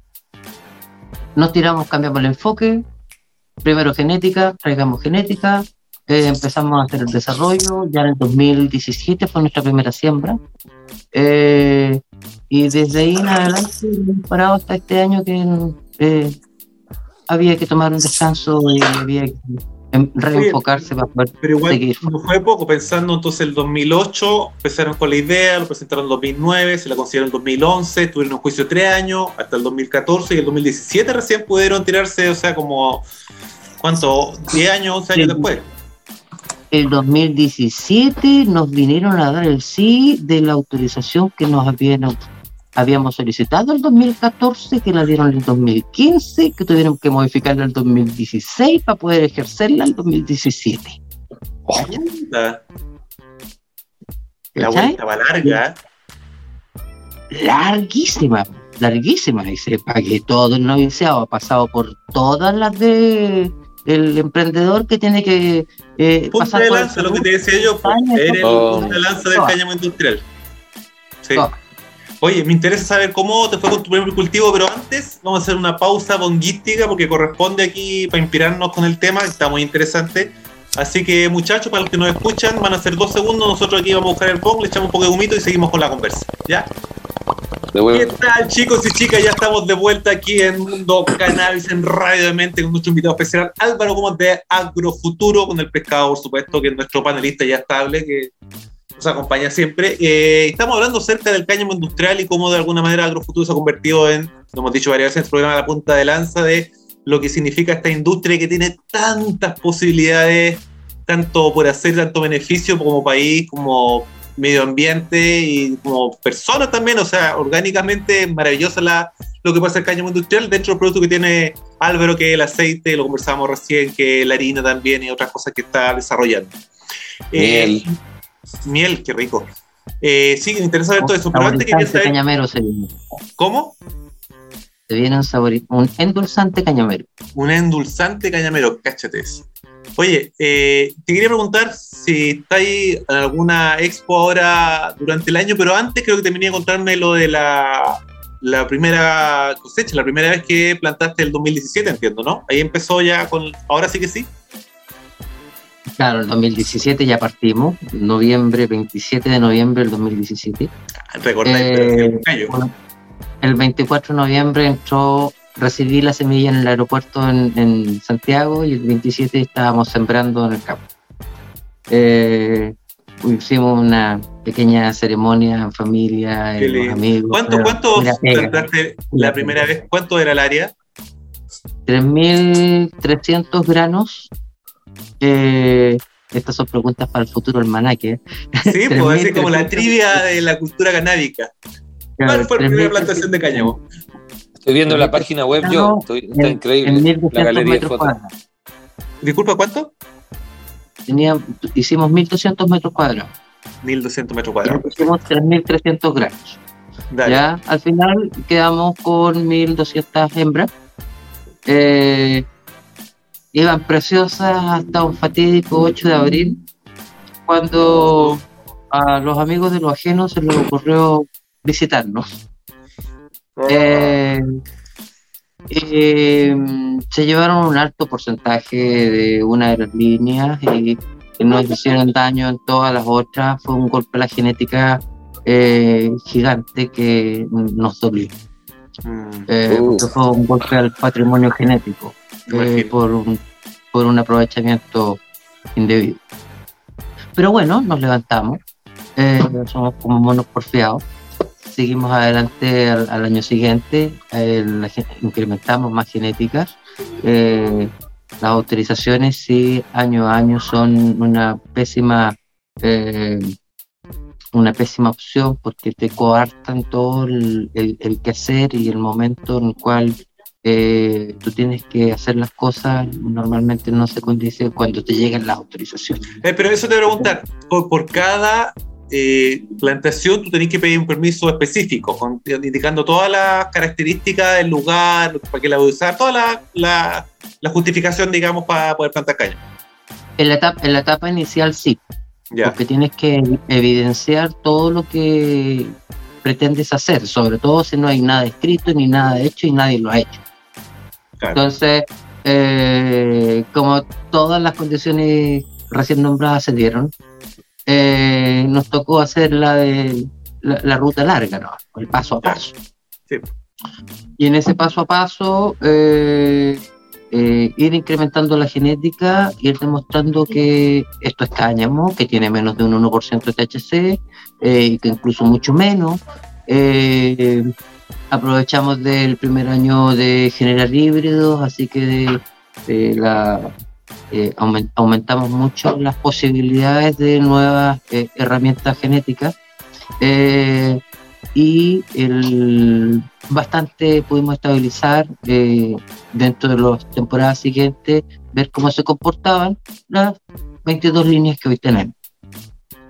Speaker 6: Nos tiramos, cambiamos el enfoque. Primero genética, traigamos genética. eh, empezamos a hacer el desarrollo. Ya en el 2017 fue nuestra primera siembra. Eh, y desde ahí en adelante hemos parado hasta este año que eh, había que tomar un descanso y había que reenfocarse para poder
Speaker 4: Pero igual
Speaker 6: seguir.
Speaker 4: no fue poco, pensando entonces el 2008, empezaron con la idea, lo presentaron en 2009, se la consiguieron en 2011, tuvieron un juicio de tres años, hasta el 2014 y el 2017 recién pudieron tirarse, o sea, como, ¿cuánto? 10 años, 11 años
Speaker 6: Sí.
Speaker 4: después.
Speaker 6: El 2017 nos vinieron a dar el sí de la autorización que nos habían, habíamos solicitado el 2014, que la dieron en el 2015, que tuvieron que modificarla en el 2016 para poder ejercerla en el 2017.
Speaker 4: La, la vuelta va larga.
Speaker 6: larguísima, larguísima, y sepa que todo el noviciado ha pasado por todas las de el emprendedor que tiene que eh,
Speaker 4: Punta
Speaker 6: pasar
Speaker 4: de
Speaker 6: por el
Speaker 4: lanza, lo que te decía yo, eres
Speaker 5: oh.
Speaker 4: el punta de lanza del
Speaker 6: Oh.
Speaker 4: cáñamo industrial. Sí. Oye, me interesa saber cómo te fue con tu primer cultivo, pero antes vamos a hacer una pausa bonguística porque corresponde aquí para inspirarnos con el tema, está muy interesante. Así que muchachos, para los que nos escuchan, van a ser dos segundos, nosotros aquí vamos a buscar el bong, le echamos un poco de humito y seguimos con la conversa. ¿Ya?
Speaker 5: De
Speaker 4: ¿Qué tal chicos y chicas? Ya estamos de vuelta aquí en Mundo Cannabis en Radio de Mente con nuestro invitado especial Álvaro Gómez de Agrofuturo, con el pescado por supuesto, que es nuestro panelista ya estable, que nos acompaña siempre. Eh, estamos hablando acerca del cáñamo industrial y cómo de alguna manera Agrofuturo se ha convertido en, lo hemos dicho varias veces el programa, la punta de lanza de lo que significa esta industria que tiene tantas posibilidades, tanto por hacer tanto beneficio como país, como medio ambiente y como personas también, o sea, orgánicamente maravillosa la, lo que hacer el cáñamo industrial dentro del producto que tiene Álvaro, que es el aceite, lo conversábamos recién, que es la harina también y otras cosas que está desarrollando.
Speaker 5: Miel.
Speaker 4: Eh, miel, qué rico. Eh, sí, me interesa ver todo eso, pero antes quería
Speaker 6: Saborizante
Speaker 4: saber
Speaker 6: cañamero se viene.
Speaker 4: cómo
Speaker 6: Se viene un, sabori- un endulzante cañamero.
Speaker 4: un endulzante cañamero, cáchate eso. Oye, eh, te quería preguntar si estáis en alguna expo ahora durante el año, pero antes creo que te venía a contarme lo de la, la primera cosecha, la primera vez que plantaste el 2017, entiendo, ¿no? Ahí empezó ya con... Ahora sí que sí.
Speaker 6: Claro, el 2017 ya partimos, noviembre, 27 de noviembre del 2017.
Speaker 4: Recordáis,
Speaker 6: Eh,
Speaker 4: gallo.
Speaker 6: Bueno, el 24 de noviembre entró, recibí la semilla en el aeropuerto en, en Santiago y el 27 estábamos sembrando en el campo. Eh, hicimos una pequeña ceremonia en familia, en amigos.
Speaker 4: ¿Cuánto, cuánto plantaste la primera vez? ¿Cuánto era el área?
Speaker 6: 3.300 granos. Eh, estas son preguntas para el futuro almanaque.
Speaker 4: Sí, (laughs) pues así como la
Speaker 6: 3.300.
Speaker 4: trivia de la cultura canábica. ¿Cuál fue la primera plantación de cáñamo?
Speaker 5: Estoy viendo la página web yo. Estoy- está
Speaker 6: En
Speaker 5: increíble. La
Speaker 6: 1.200
Speaker 5: galería de
Speaker 6: metros
Speaker 5: fotos.
Speaker 6: cuadrados.
Speaker 4: Disculpa, ¿cuánto?
Speaker 6: Tenía, hicimos 1.200 metros cuadrados.
Speaker 4: 1200 metros
Speaker 6: Y
Speaker 4: cuadrados.
Speaker 6: hicimos 3.300 granos.
Speaker 4: Dale.
Speaker 6: Ya, al final quedamos con 1.200 hembras. Eh, iban preciosas hasta un fatídico 8 de abril, cuando a los amigos de los ajenos se les ocurrió visitarnos. Eh, eh, se llevaron un alto porcentaje de una de las líneas y nos hicieron daño en todas las otras. Fue un golpe a la genética eh, gigante que nos dolió.
Speaker 4: Mm.
Speaker 6: eh,
Speaker 5: Uh.
Speaker 6: porque fue un golpe al patrimonio genético eh, por, un, por un aprovechamiento indebido. Pero bueno, nos levantamos, eh, somos como monos porfiados, seguimos adelante al, al año siguiente, eh, la incrementamos más genéticas. eh, las autorizaciones sí, año a año son una pésima eh, una pésima opción porque te coartan todo el, el, el quehacer y el momento en el cual eh, tú tienes que hacer las cosas normalmente no se condice cuando te lleguen las autorizaciones.
Speaker 4: Eh, pero eso te voy a preguntar, por, por cada eh, plantación tú tenés que pedir un permiso específico, con- indicando todas las características del lugar, para qué la voy a usar, toda la, la, la justificación, digamos, para poder plantar caña.
Speaker 6: En la etapa, en la etapa inicial sí,
Speaker 4: Ya,
Speaker 6: porque tienes que evidenciar todo lo que pretendes hacer, sobre todo si no hay nada escrito ni nada hecho y nadie lo ha hecho.
Speaker 4: claro.
Speaker 6: Entonces, eh, como todas las condiciones recién nombradas se dieron, eh, nos tocó hacer la, de, la, la ruta larga, ¿no? el paso a paso.
Speaker 4: Sí.
Speaker 6: Y en ese paso a paso, eh, eh, ir incrementando la genética, ir demostrando que esto es cáñamo, que tiene menos de un 1% de THC, eh, que incluso mucho menos. Eh, aprovechamos del primer año de generar híbridos, así que la, eh, aumen- aumentamos mucho las posibilidades de nuevas herramientas genéticas. Y el, bastante pudimos estabilizar eh, dentro de las temporadas siguientes, ver cómo se comportaban las 22 líneas que hoy tenemos.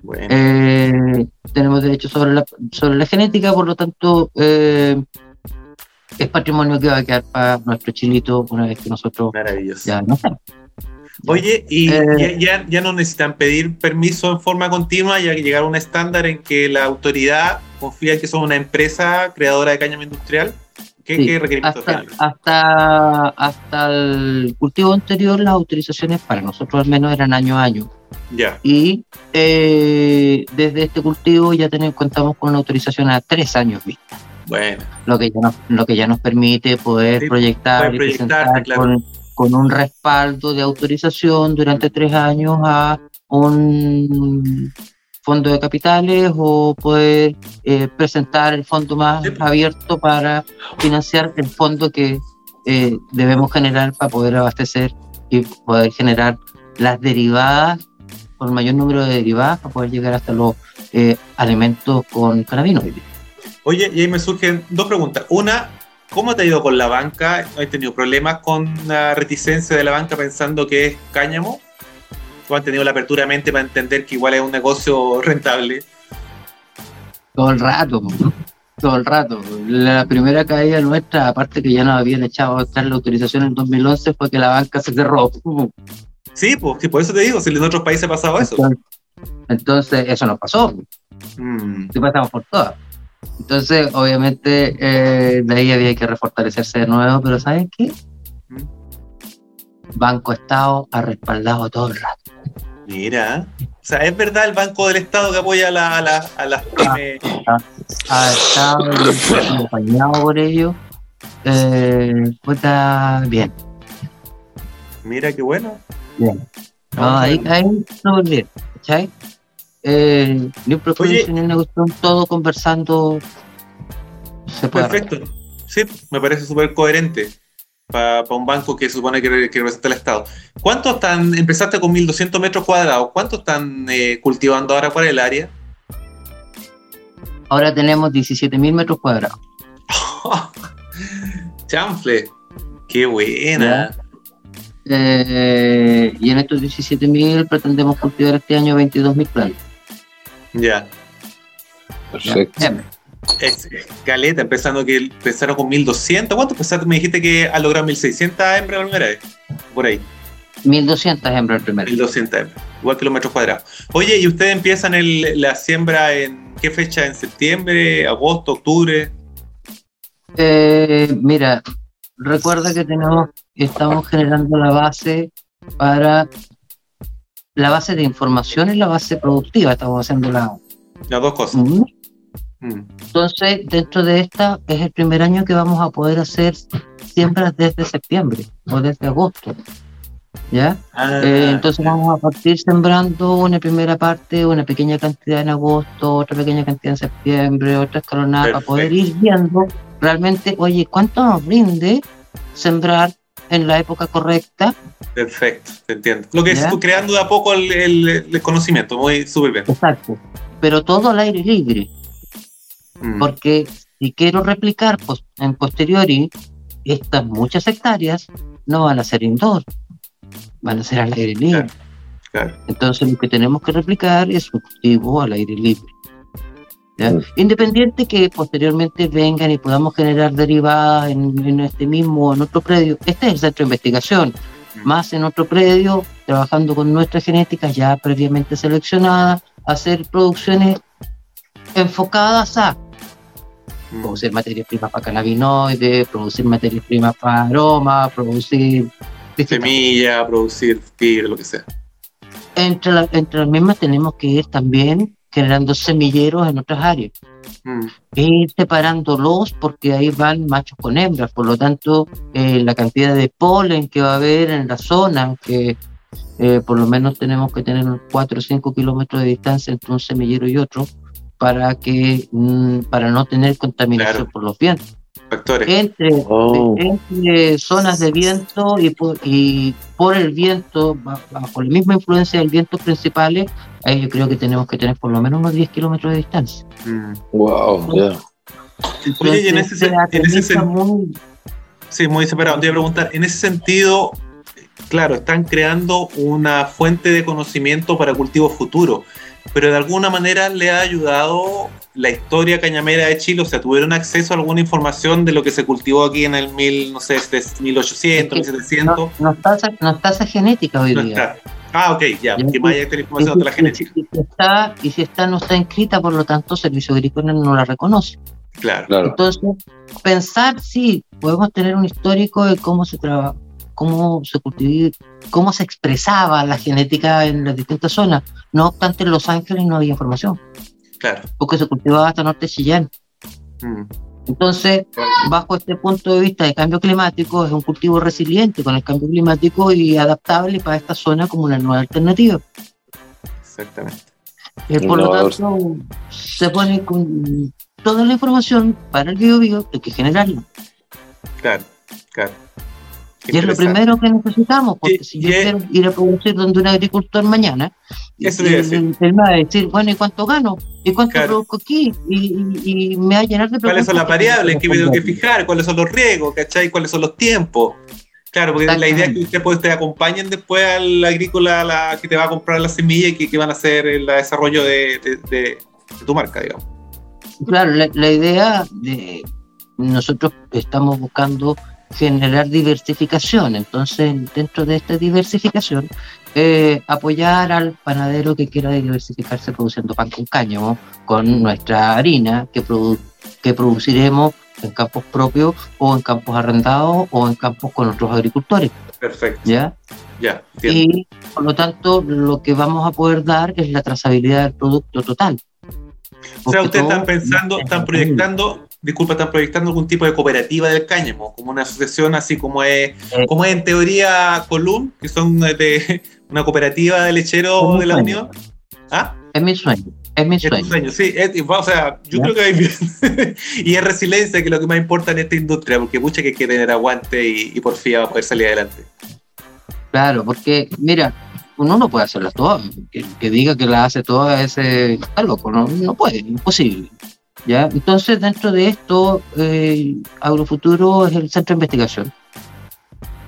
Speaker 4: Bueno,
Speaker 6: Eh, tenemos derecho sobre la, sobre la genética, por lo tanto, eh, es patrimonio que va a quedar para nuestro chilito una vez que nosotros ya no estamos.
Speaker 4: Oye, ¿y
Speaker 6: Eh,
Speaker 4: ya, ya, ya no necesitan pedir permiso en forma continua, ya que llegar a un estándar en que la autoridad confía que son una empresa creadora de cáñamo industrial? ¿Qué,
Speaker 6: Sí,
Speaker 4: qué requerimientos
Speaker 6: hasta,
Speaker 4: tienen?
Speaker 6: hasta, hasta el cultivo anterior, las autorizaciones para nosotros al menos eran año a año.
Speaker 4: Ya,
Speaker 6: Y eh, desde este cultivo ya tenemos, contamos con una autorización a tres años vista.
Speaker 4: bueno.
Speaker 6: lo que ya nos, lo que ya nos permite poder
Speaker 4: Sí,
Speaker 6: proyectar y presentar
Speaker 4: claro.
Speaker 6: con, con un respaldo de autorización durante tres años a un fondo de capitales o poder eh, presentar el fondo más abierto para financiar el fondo que eh, debemos generar para poder abastecer y poder generar las derivadas, con el mayor número de derivadas, para poder llegar hasta los eh, alimentos con cannabinoides.
Speaker 4: Oye, y ahí me surgen dos preguntas. Una, ¿cómo te ha ido con la banca? ¿Has tenido problemas con la reticencia de la banca pensando que es cáñamo? ¿O han tenido la apertura de mente para entender que igual es un negocio rentable?
Speaker 6: Todo el rato, todo el rato. La primera caída nuestra, aparte que ya nos habían echado a estar la autorización en 2011, fue que la banca se cerró.
Speaker 4: Sí, pues, sí, por eso te digo, si en otros países ha pasado eso.
Speaker 6: Entonces, eso nos pasó,
Speaker 4: Mm,
Speaker 6: y pasamos por todas. Entonces, obviamente, eh, de ahí había que refortalecerse de nuevo, pero ¿saben qué? Banco Estado ha respaldado todo el rato.
Speaker 4: mira, o sea, es verdad el Banco del Estado que apoya a, la- a la- a las pymes.
Speaker 6: Ha estado acompañado por ello. Eh, puta, bien.
Speaker 4: Mira qué bueno.
Speaker 6: Bien. No,
Speaker 4: Vamos a
Speaker 6: ahí, ahí súper bien, ¿cachai? Eh, ni un cuestión, todo conversando. Se puede
Speaker 4: Perfecto. Sí, me parece súper coherente para un banco que supone que, re- que representa el Estado. ¿Cuántos están, empezaste con 1200 metros cuadrados, cuántos están eh, cultivando ahora? ¿Cuál es el área?
Speaker 6: Ahora tenemos 17.000 metros cuadrados. (laughs)
Speaker 4: Chanfle, qué buena.
Speaker 6: Eh, y en estos 17.000 pretendemos cultivar este año 22.000 plantas.
Speaker 4: Ya.
Speaker 5: Perfecto.
Speaker 4: Es, caleta, empezando que empezaron con 1200. ¿Cuánto empezaste? Me dijiste que has logrado 1600 hembras la primera vez. Por ahí,
Speaker 6: 1.200 hembras el primero.
Speaker 4: 1200 hembras. Igual que los metros cuadrados. Oye, ¿y ustedes empiezan el- la siembra en qué fecha? ¿En septiembre, agosto, octubre?
Speaker 6: Eh, mira, recuerda que tenemos, estamos generando la base para la base de información y la base productiva. Estamos haciendo la,
Speaker 4: Las dos cosas.
Speaker 6: Mm.
Speaker 4: Mm,
Speaker 6: Entonces, dentro de esta, es el primer año que vamos a poder hacer siembras desde septiembre o desde agosto. ¿Ya?
Speaker 4: Ah,
Speaker 6: Eh, entonces vamos a partir sembrando una primera parte, una pequeña cantidad en agosto, otra pequeña cantidad en septiembre, otra escalonada, para poder ir viendo realmente, oye, ¿cuánto nos rinde sembrar en la época correcta?
Speaker 4: Perfecto, te entiendo. Lo que es
Speaker 6: ¿Ya?
Speaker 4: tú creando de a poco el, el- el conocimiento, muy súper bien.
Speaker 6: Exacto. Pero todo al aire libre,
Speaker 4: Mm,
Speaker 6: porque si quiero replicar pues, en posteriori, estas muchas hectáreas no van a ser indoor, van a ser al aire libre.
Speaker 4: claro.
Speaker 6: Entonces lo que tenemos que replicar es un cultivo al aire libre. ¿ya?
Speaker 5: Mm.
Speaker 6: Independiente que posteriormente vengan y podamos generar derivadas en, en este mismo o en otro predio. Este es el centro de investigación.
Speaker 4: Mm.
Speaker 6: Más en otro predio, trabajando con nuestras genéticas ya previamente seleccionadas, hacer producciones enfocadas a producir materias primas para cannabinoides, producir materias primas para aroma, producir...
Speaker 4: Semilla, producir fibra, lo que sea.
Speaker 6: entre, la- entre las mismas tenemos que ir también generando semilleros en otras áreas.
Speaker 4: Mm,
Speaker 6: e ir separándolos porque ahí van machos con hembras, por lo tanto eh, la cantidad de polen que va a haber en la zona, que eh, por lo menos tenemos que tener unos 4 o 5 kilómetros de distancia entre un semillero y otro para que mm, para no tener contaminación
Speaker 4: Claro.
Speaker 6: por los vientos.
Speaker 4: factores.
Speaker 6: Entre,
Speaker 5: Oh.
Speaker 6: entre zonas de viento y por, y por el viento, ba- bajo la misma influencia del viento principales, ahí yo creo que tenemos que tener por lo menos unos 10 kilómetros de distancia.
Speaker 4: Mm.
Speaker 5: Wow.
Speaker 4: Oye, y en ese, en ese
Speaker 6: premisa
Speaker 4: sen-
Speaker 6: muy-
Speaker 4: Sí, muy separado. Te iba a preguntar, en ese sentido, claro, están creando una fuente de conocimiento para cultivo futuro, pero de alguna manera le ha ayudado la historia cañamera de Chile, o sea, tuvieron acceso a alguna información de lo que se cultivó aquí en el mil, no sé, este es 1800,
Speaker 6: Es que
Speaker 4: 1700.
Speaker 6: no, no está esa, no está esa genética hoy
Speaker 4: No
Speaker 6: día.
Speaker 4: está. Ah, ok, ya,
Speaker 6: Ya,
Speaker 4: que más
Speaker 6: Y
Speaker 4: información de la genética.
Speaker 6: y si está, y si está, no está inscrita, por lo tanto, Servicio Agrícola no la reconoce.
Speaker 4: Claro.
Speaker 5: Claro.
Speaker 6: Entonces, pensar, sí, podemos tener un histórico de cómo se traba, cómo se cultivó, cómo se expresaba la genética en las distintas zonas. No obstante, en Los Ángeles no había información,
Speaker 4: Claro.
Speaker 6: porque se cultivaba hasta norte Chillán.
Speaker 4: Mm,
Speaker 6: Entonces, bajo este punto de vista de cambio climático, es un cultivo resiliente con el cambio climático y adaptable para esta zona como una nueva alternativa.
Speaker 4: exactamente.
Speaker 6: Eh, por lo tanto, se pone con toda la información para el biobio, hay que generarla.
Speaker 4: Claro, claro.
Speaker 6: Y es lo primero que necesitamos, porque
Speaker 4: Y-
Speaker 6: si yo
Speaker 4: y
Speaker 6: quiero ir a producir donde un agricultor mañana,
Speaker 4: Eso
Speaker 6: y él, él me va a decir, bueno, ¿y cuánto gano? ¿Y cuánto
Speaker 4: Claro.
Speaker 6: produzco aquí? Y, me va a llenar de preguntas.
Speaker 4: cuáles son las variables que me tengo que fijar, cuáles son los riesgos, ¿cachai? ¿Cuáles son los tiempos? Claro, porque la idea es que usted, pues, te acompañen después al agrícola la, que te va a comprar la semilla y que, que van a hacer el desarrollo de, de- de- de tu marca, digamos.
Speaker 6: Claro, la, la idea de nosotros estamos buscando generar diversificación, entonces dentro de esta diversificación eh, apoyar al panadero que quiera diversificarse produciendo pan con cáñamo, con nuestra harina que, produ- que produciremos en campos propios o en campos arrendados o en campos con otros agricultores,
Speaker 4: Perfecto,
Speaker 6: ¿ya?
Speaker 4: ya, entiendo.
Speaker 6: Y por lo tanto lo que vamos a poder dar es la trazabilidad del producto total.
Speaker 4: o sea, ustedes están pensando, están proyectando, disculpa, están proyectando algún tipo de cooperativa del cáñamo, como una asociación así como es,
Speaker 6: Eh.
Speaker 4: como es en teoría Colum, que son de (laughs) una cooperativa de lecheros
Speaker 6: Como
Speaker 4: de la
Speaker 6: sueño.
Speaker 4: Unión. ¿Ah?
Speaker 6: Es mi sueño, es mi
Speaker 4: Es tu
Speaker 6: sueño.
Speaker 4: sueño, sí. es- o sea, yo
Speaker 6: ¿Ya?
Speaker 4: creo que bien. (laughs) y es resiliencia, que es lo que más importa en esta industria, porque mucha que hay que tener aguante y, y porfía va a poder salir adelante.
Speaker 6: Claro, porque mira, uno no puede hacerlas todas. Que, que diga que las hace todas ese está loco, no, no puede, imposible. ¿Ya? Entonces, dentro de esto, eh, Agrofuturo es el centro de investigación.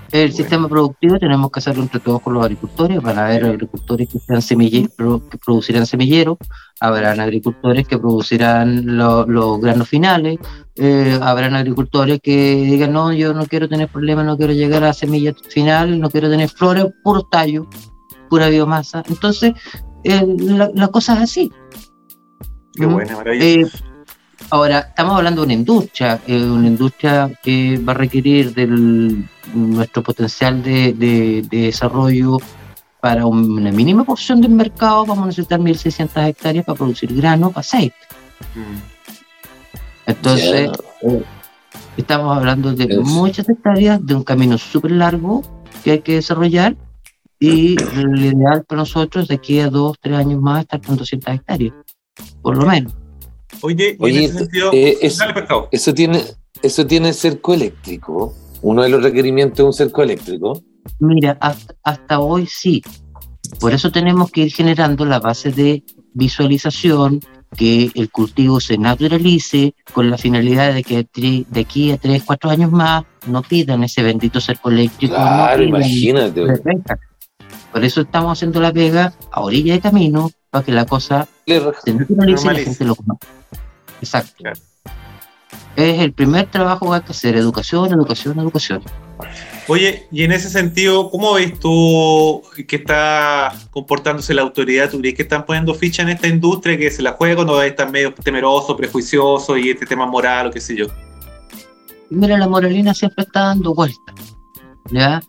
Speaker 6: El
Speaker 4: Bueno.
Speaker 6: sistema productivo tenemos que hacerlo entre todos con los agricultores. Van a haber agricultores que, sean semille- pro- que producirán semilleros, habrán agricultores que producirán lo- los granos finales, eh, habrán agricultores que digan, no, yo no quiero tener problemas, no quiero llegar a semilla final, no quiero tener flores, puro tallo, pura biomasa. Entonces, eh, la, la cosa es así.
Speaker 4: Qué
Speaker 6: Ujú.
Speaker 4: buena, maravilloso.
Speaker 6: Eh, ahora, estamos hablando de una industria, eh, una industria que va a requerir del nuestro potencial de, de- de desarrollo para una mínima porción del mercado. Vamos a necesitar 1.600 hectáreas para producir grano, para aceite.
Speaker 4: Mm,
Speaker 6: Entonces, eh, estamos hablando de muchas hectáreas, de un camino súper largo que hay que desarrollar y lo ideal para nosotros de aquí a dos, tres años más estar con 200 hectáreas, por lo menos.
Speaker 4: Oye,
Speaker 5: Oye,
Speaker 4: en ese sentido,
Speaker 5: eh, es-
Speaker 4: dale pescado.
Speaker 5: Eso tiene, eso tiene cerco eléctrico. Uno de los requerimientos de un cerco eléctrico.
Speaker 6: Mira, hasta, hasta hoy sí. Por eso tenemos que ir generando la base de visualización, que el cultivo se naturalice con la finalidad de que tri- de aquí a tres, cuatro años más no pidan ese bendito cerco eléctrico. no
Speaker 5: Claro,
Speaker 6: pidan
Speaker 5: imagínate.
Speaker 6: Por eso estamos haciendo la pega a orilla de camino para que la cosa
Speaker 5: Le-
Speaker 6: se naturalice y la gente lo conozca. Exacto.
Speaker 4: Claro.
Speaker 6: Es el primer trabajo que hay que hacer, educación, educación, educación.
Speaker 4: Oye, y en ese sentido, ¿cómo ves tú que está comportándose la autoridad? ¿Tú crees que están poniendo ficha en esta industria que se la juega cuando están medio temerosos, prejuiciosos y este tema moral o qué sé yo?
Speaker 6: Mira, la moralina siempre está dando vueltas, ¿ya?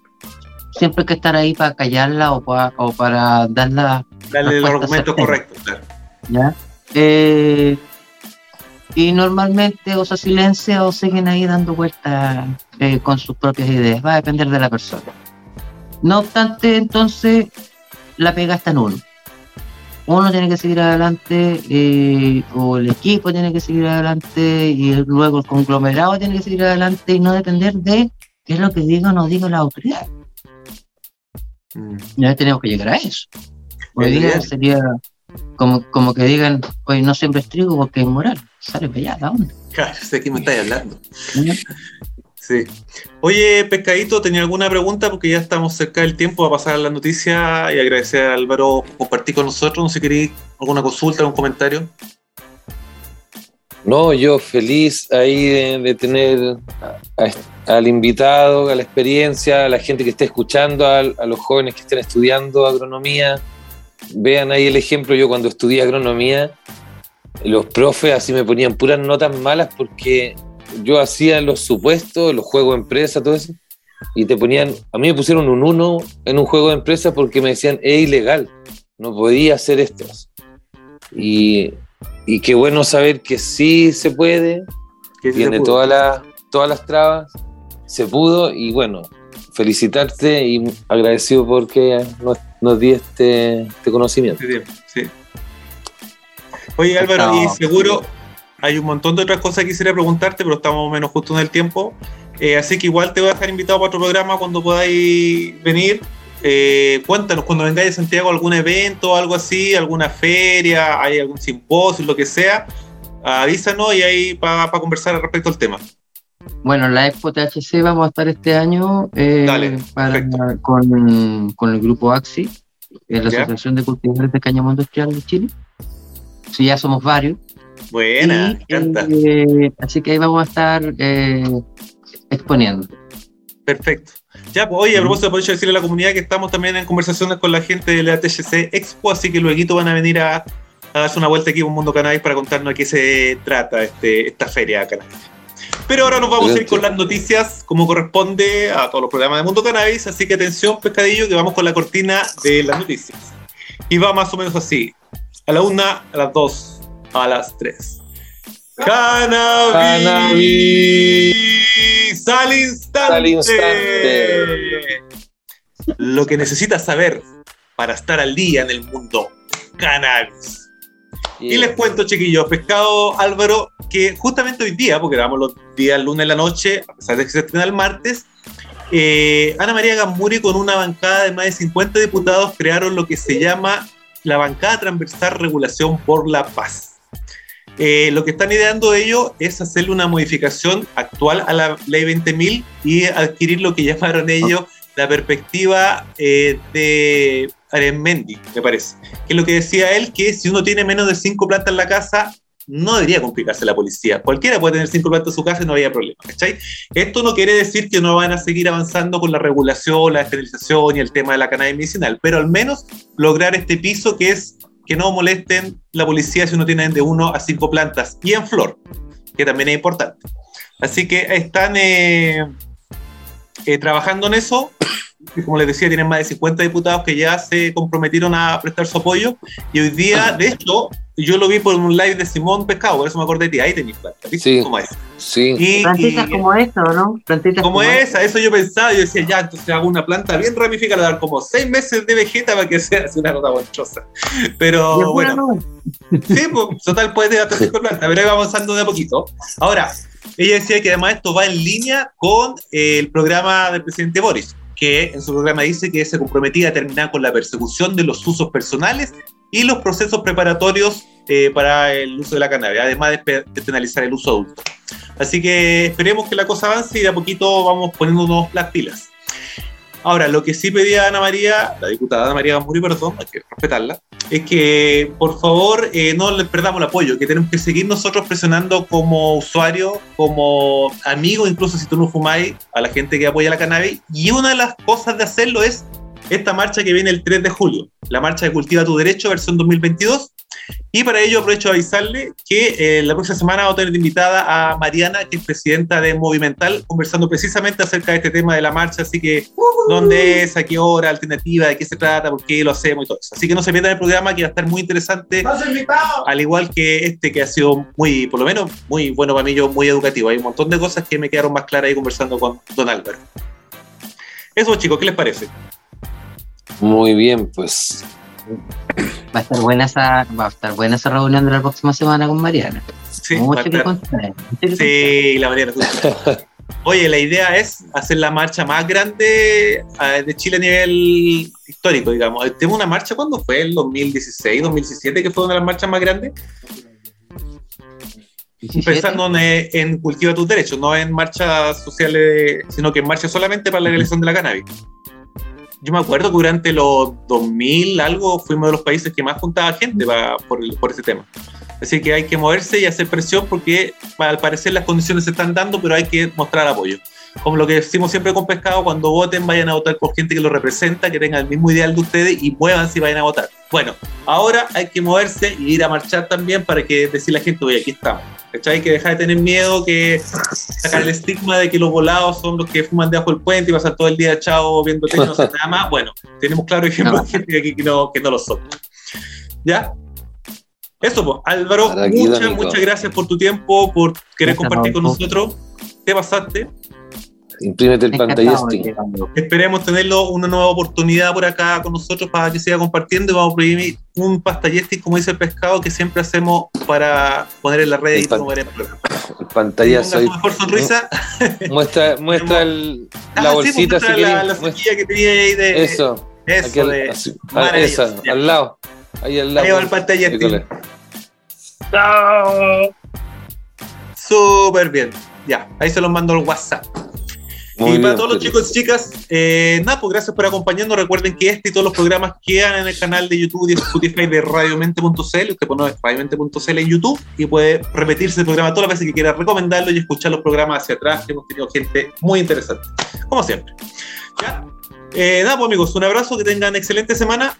Speaker 6: Siempre hay que estar ahí para callarla o, pa- o para darla,
Speaker 4: Darle los argumentos
Speaker 6: certera.
Speaker 4: correctos, claro.
Speaker 6: ¿ya? Eh, y normalmente o se silencia o siguen ahí dando vueltas eh, con sus propias ideas, va a depender de la persona. No obstante, entonces, la pega está en uno. Uno tiene que seguir adelante, eh, o el equipo tiene que seguir adelante, y luego el conglomerado tiene que seguir adelante y no depender de qué es lo que diga o no diga la autoridad. Ya tenemos que llegar a eso. Hoy día sería como, como que digan, oye, no siembres trigo porque es moral. Sale para allá, la onda.
Speaker 4: Claro, (laughs) sé que me estáis hablando. Sí. Oye, Pescadito, ¿tenía alguna pregunta? Porque ya estamos cerca del tiempo para pasar a la noticia y agradecer a Álvaro por compartir con nosotros. No sé si queréis alguna consulta, algún comentario.
Speaker 5: No, yo feliz ahí de, de tener a- a- al invitado, a la experiencia, a la gente que esté escuchando, al- a, los jóvenes que estén estudiando agronomía. Vean ahí el ejemplo, yo cuando estudié agronomía, los profes así me ponían puras notas malas porque yo hacía los supuestos, los juegos de empresa, todo eso, y te ponían, a mí me pusieron un 1 en un juego de empresa porque me decían, es ilegal, no podía hacer esto. Y, y qué bueno saber que sí se puede,
Speaker 4: ¿Qué se
Speaker 5: tiene todas las todas las trabas, se pudo y bueno, felicitarte y agradecido porque nos, nos di este, este conocimiento.
Speaker 4: Sí, sí. Oye, Álvaro, y seguro hay un montón de otras cosas que quisiera preguntarte, pero estamos menos justo en el tiempo. Eh, así que igual te voy a dejar invitado para otro programa cuando podáis venir. Eh, cuéntanos, cuando vengáis a Santiago, algún evento, algo así, alguna feria, hay algún simposio, lo que sea, avísanos y ahí para conversar al respecto al tema.
Speaker 6: Bueno, en la Expo THC vamos a estar este año eh,
Speaker 4: Dale,
Speaker 6: para-
Speaker 4: perfecto.
Speaker 6: con, con el grupo AXI, eh, la
Speaker 4: Ya.
Speaker 6: Asociación de Cultivadores de Cáñamo Industrial de Chile. Sí, ya somos varios.
Speaker 4: Buena,
Speaker 6: Y, eh, así que ahí vamos a estar eh, exponiendo.
Speaker 4: Perfecto. Ya, pues, oye, a propósito, aprovecho de decirle a la comunidad que estamos también en conversaciones con la gente de la THC Expo, así que luego van a venir a, a darse una vuelta aquí por Mundo Cannabis para contarnos de qué se trata este, esta feria cannabis. Pero ahora nos vamos a ir con las noticias como corresponde a todos los programas de Mundo Cannabis, así que atención, pescadillo, que vamos con la cortina de las noticias. Y va más o menos así: a la una, a las dos, a las tres. ¡Cannabis! ¡Al instante!
Speaker 5: Al instante.
Speaker 4: Lo que necesitas saber para estar al día en el mundo cannabis. Y les cuento, chiquillos, pescado Álvaro, que justamente hoy día, porque grabamos los días lunes en la noche, a pesar de que se estrena el martes, eh, Ana María Gamburi con una bancada de más de 50 diputados crearon lo que se llama la bancada transversal regulación por la paz. Eh, lo que están ideando ellos es hacerle una modificación actual a la ley 20.000 y adquirir lo que llamaron ellos la perspectiva eh, de Arenmendi, me parece. Que es lo que decía él, que si uno tiene menos de cinco plantas en la casa, no debería complicarse la policía. Cualquiera puede tener cinco plantas en su casa y no había problema, ¿cachai? Esto no quiere decir que no van a seguir avanzando con la regulación, la despenalización y el tema de la cannabis medicinal, pero al menos lograr este piso que es que no molesten la policía si uno tiene de uno a cinco plantas y en flor, que también es importante. Así que están eh, eh, trabajando en eso. Como les decía, tienen más de 50 diputados que ya se comprometieron a prestar su apoyo. Y hoy día, de hecho, yo lo vi por un live de Simón Pescado, por eso me acordé de ti. Ahí tenéis planta. ¿Viste
Speaker 5: Sí.
Speaker 4: cómo es?
Speaker 5: Sí.
Speaker 4: Y,
Speaker 6: Plantitas
Speaker 4: y-
Speaker 6: como esta, ¿o no? Plantitas
Speaker 4: como esa, eso yo pensaba. Yo decía, ya, entonces hago una planta bien ramificada, dar como seis meses de vegeta para que (laughs) sea así una cosa monchosa.
Speaker 6: Y
Speaker 4: Pero bueno.
Speaker 6: nube.
Speaker 4: Sí, pues, total puede tener hasta cinco plantas, pero ahí va avanzando de a poquito. Ahora, ella decía que además esto va en línea con el programa del presidente Boris, que en su programa dice que se comprometía a terminar con la persecución de los usos personales y los procesos preparatorios eh, para el uso de la cannabis, además de, de penalizar el uso adulto. Así que esperemos que la cosa avance y de a poquito vamos poniéndonos las pilas. Ahora, lo que sí pedía Ana María, la diputada Ana María Gamburi, perdón, hay que respetarla, es que por favor eh, no le perdamos el apoyo, que tenemos que seguir nosotros presionando como usuarios, como amigos, incluso si tú no fumáis, a la gente que apoya la cannabis. Y una de las cosas de hacerlo es esta marcha que viene el 3 de julio, la marcha de Cultiva tu Derecho, versión 2022. Y para ello aprovecho de avisarle que eh, la próxima semana vamos a tener invitada a Mariana, que es presidenta de Movimental, conversando precisamente acerca de este tema de la marcha, así que dónde es, a qué hora, alternativa, de qué se trata, por qué lo hacemos y todo eso. Así que no se pierdan el programa que va a estar muy interesante, al igual que este que ha sido muy, por lo menos, muy bueno para mí, yo muy educativo. Hay un montón de cosas que me quedaron más claras ahí conversando con Don Álvaro. Eso chicos, ¿qué les parece?
Speaker 5: Muy bien, pues.
Speaker 6: Va a estar buena esa, va a estar buena esa reunión de la próxima semana con Mariana.
Speaker 4: Sí,
Speaker 6: Mucho que contar.
Speaker 4: Sí, la Mariana. (laughs) Oye, la idea es hacer la marcha más grande ah, de Chile a nivel histórico, digamos. Tenemos una marcha, ¿cuándo fue? ¿El 2016, 2017, que fue una de las marchas más grandes?
Speaker 6: contar. 17.
Speaker 4: Pensando en, eh, en cultiva tus derechos, no en marchas sociales, sino que en marchas solamente para la legalización de la cannabis. Yo me acuerdo que durante los 2000 algo fuimos de los países que más juntaba gente pa- por, por ese tema. Así que hay que moverse y hacer presión porque al parecer las condiciones se están dando, pero hay que mostrar apoyo. Como lo que decimos siempre con Pescado, cuando voten vayan a votar por gente que lo representa, que tenga el mismo ideal de ustedes y muévanse y vayan a votar. Bueno, ahora hay que moverse y ir a marchar también para que decir la gente, oye, aquí estamos. ¿Cachai? Hay que dejar de tener miedo, que sacar el estigma de que los volados son los que fuman debajo del puente y pasan todo el día echado viendo tele no hacen (laughs) nada más. Bueno, tenemos claro ejemplo
Speaker 6: No.
Speaker 4: de gente aquí que no, que no lo son. ¿Ya? Eso, pues, Álvaro, muchas, muchas gracias por tu tiempo, por querer
Speaker 6: Gracias,
Speaker 4: compartir con nosotros. Te pasaste.
Speaker 5: Imprímete el
Speaker 6: que-
Speaker 4: Esperemos tenerlo una nueva oportunidad por acá con nosotros para que siga compartiendo y vamos a prohibir un pastayesting, como dice el pescado, que siempre hacemos para poner en la red
Speaker 5: El
Speaker 4: y
Speaker 5: pan-
Speaker 4: promover el programa.
Speaker 5: El pantallazo ahí.
Speaker 4: mejor sonrisa. (laughs)
Speaker 5: Muestra, muestra el-
Speaker 4: Ah,
Speaker 5: la bolsita
Speaker 4: pues,
Speaker 5: si
Speaker 4: muestra la, la que tenía ahí de
Speaker 5: Eso.
Speaker 4: eso
Speaker 5: Aquí al-
Speaker 4: de
Speaker 5: así,
Speaker 4: maravilloso,
Speaker 5: esa,
Speaker 4: ya.
Speaker 5: al lado. Ahí al lado.
Speaker 4: Ahí va el.
Speaker 5: Nicolás.
Speaker 4: súper bien. Ya, ahí se los mando al WhatsApp.
Speaker 5: Muy
Speaker 4: y para todos los chicos y chicas, eh, nada, pues gracias por acompañarnos. Recuerden que este y todos los programas quedan en el canal de YouTube y Spotify de radiomente.cl. Usted pone radiomente.cl en YouTube y puede repetirse el programa todas las veces que quiera recomendarlo y escuchar los programas hacia atrás, que hemos tenido gente muy interesante, como siempre. ¿Ya? Eh, nada, pues amigos, un abrazo, que tengan excelente semana.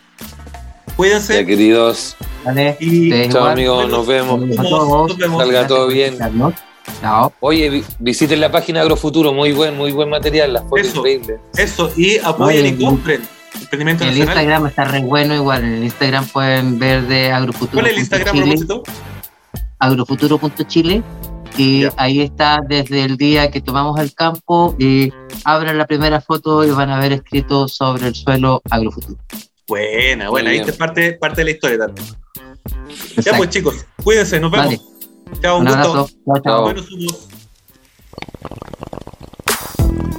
Speaker 4: Cuídense.
Speaker 5: Ya, queridos.
Speaker 6: Vale.
Speaker 4: y
Speaker 5: Chao, amigos. Nos vemos.
Speaker 6: A todos.
Speaker 4: Nos vemos.
Speaker 5: Salga todo bien. Oye, vi- visiten la página Agrofuturo. Muy buen, muy buen material. Las fotos
Speaker 4: Eso.
Speaker 5: increíbles.
Speaker 4: Eso, y apoyen
Speaker 6: Oye,
Speaker 4: y compren. Emprendimiento
Speaker 6: El
Speaker 4: Nacional.
Speaker 6: Instagram está re bueno igual. En el Instagram pueden ver de agrofuturo.
Speaker 4: ¿Cuál es el Instagram, a propósito?
Speaker 6: agrofuturo.chile y ahí está desde el día que tomamos el campo y abran la primera foto y van a ver escrito sobre el suelo agrofuturo.
Speaker 4: Buena, buena. Ahí está parte, parte de la historia también. Ya pues chicos, cuídense, nos vemos.
Speaker 6: Vale.
Speaker 4: Chao, un,
Speaker 6: Un
Speaker 4: gusto.
Speaker 6: Chao, chao.
Speaker 4: Buenos humos.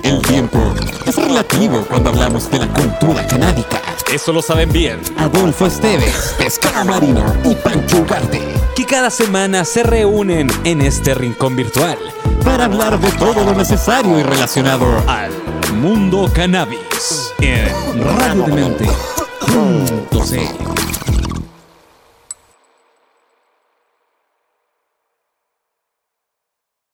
Speaker 3: El tiempo es relativo cuando hablamos de la cultura canábica.
Speaker 2: Eso lo saben bien.
Speaker 3: Adolfo Esteves, Pescado Marino y Pancho Ugarte.
Speaker 2: Que cada semana se reúnen en este rincón virtual
Speaker 3: Para hablar de todo lo necesario y relacionado
Speaker 2: al mundo cannabis en
Speaker 3: radiodemente.cl.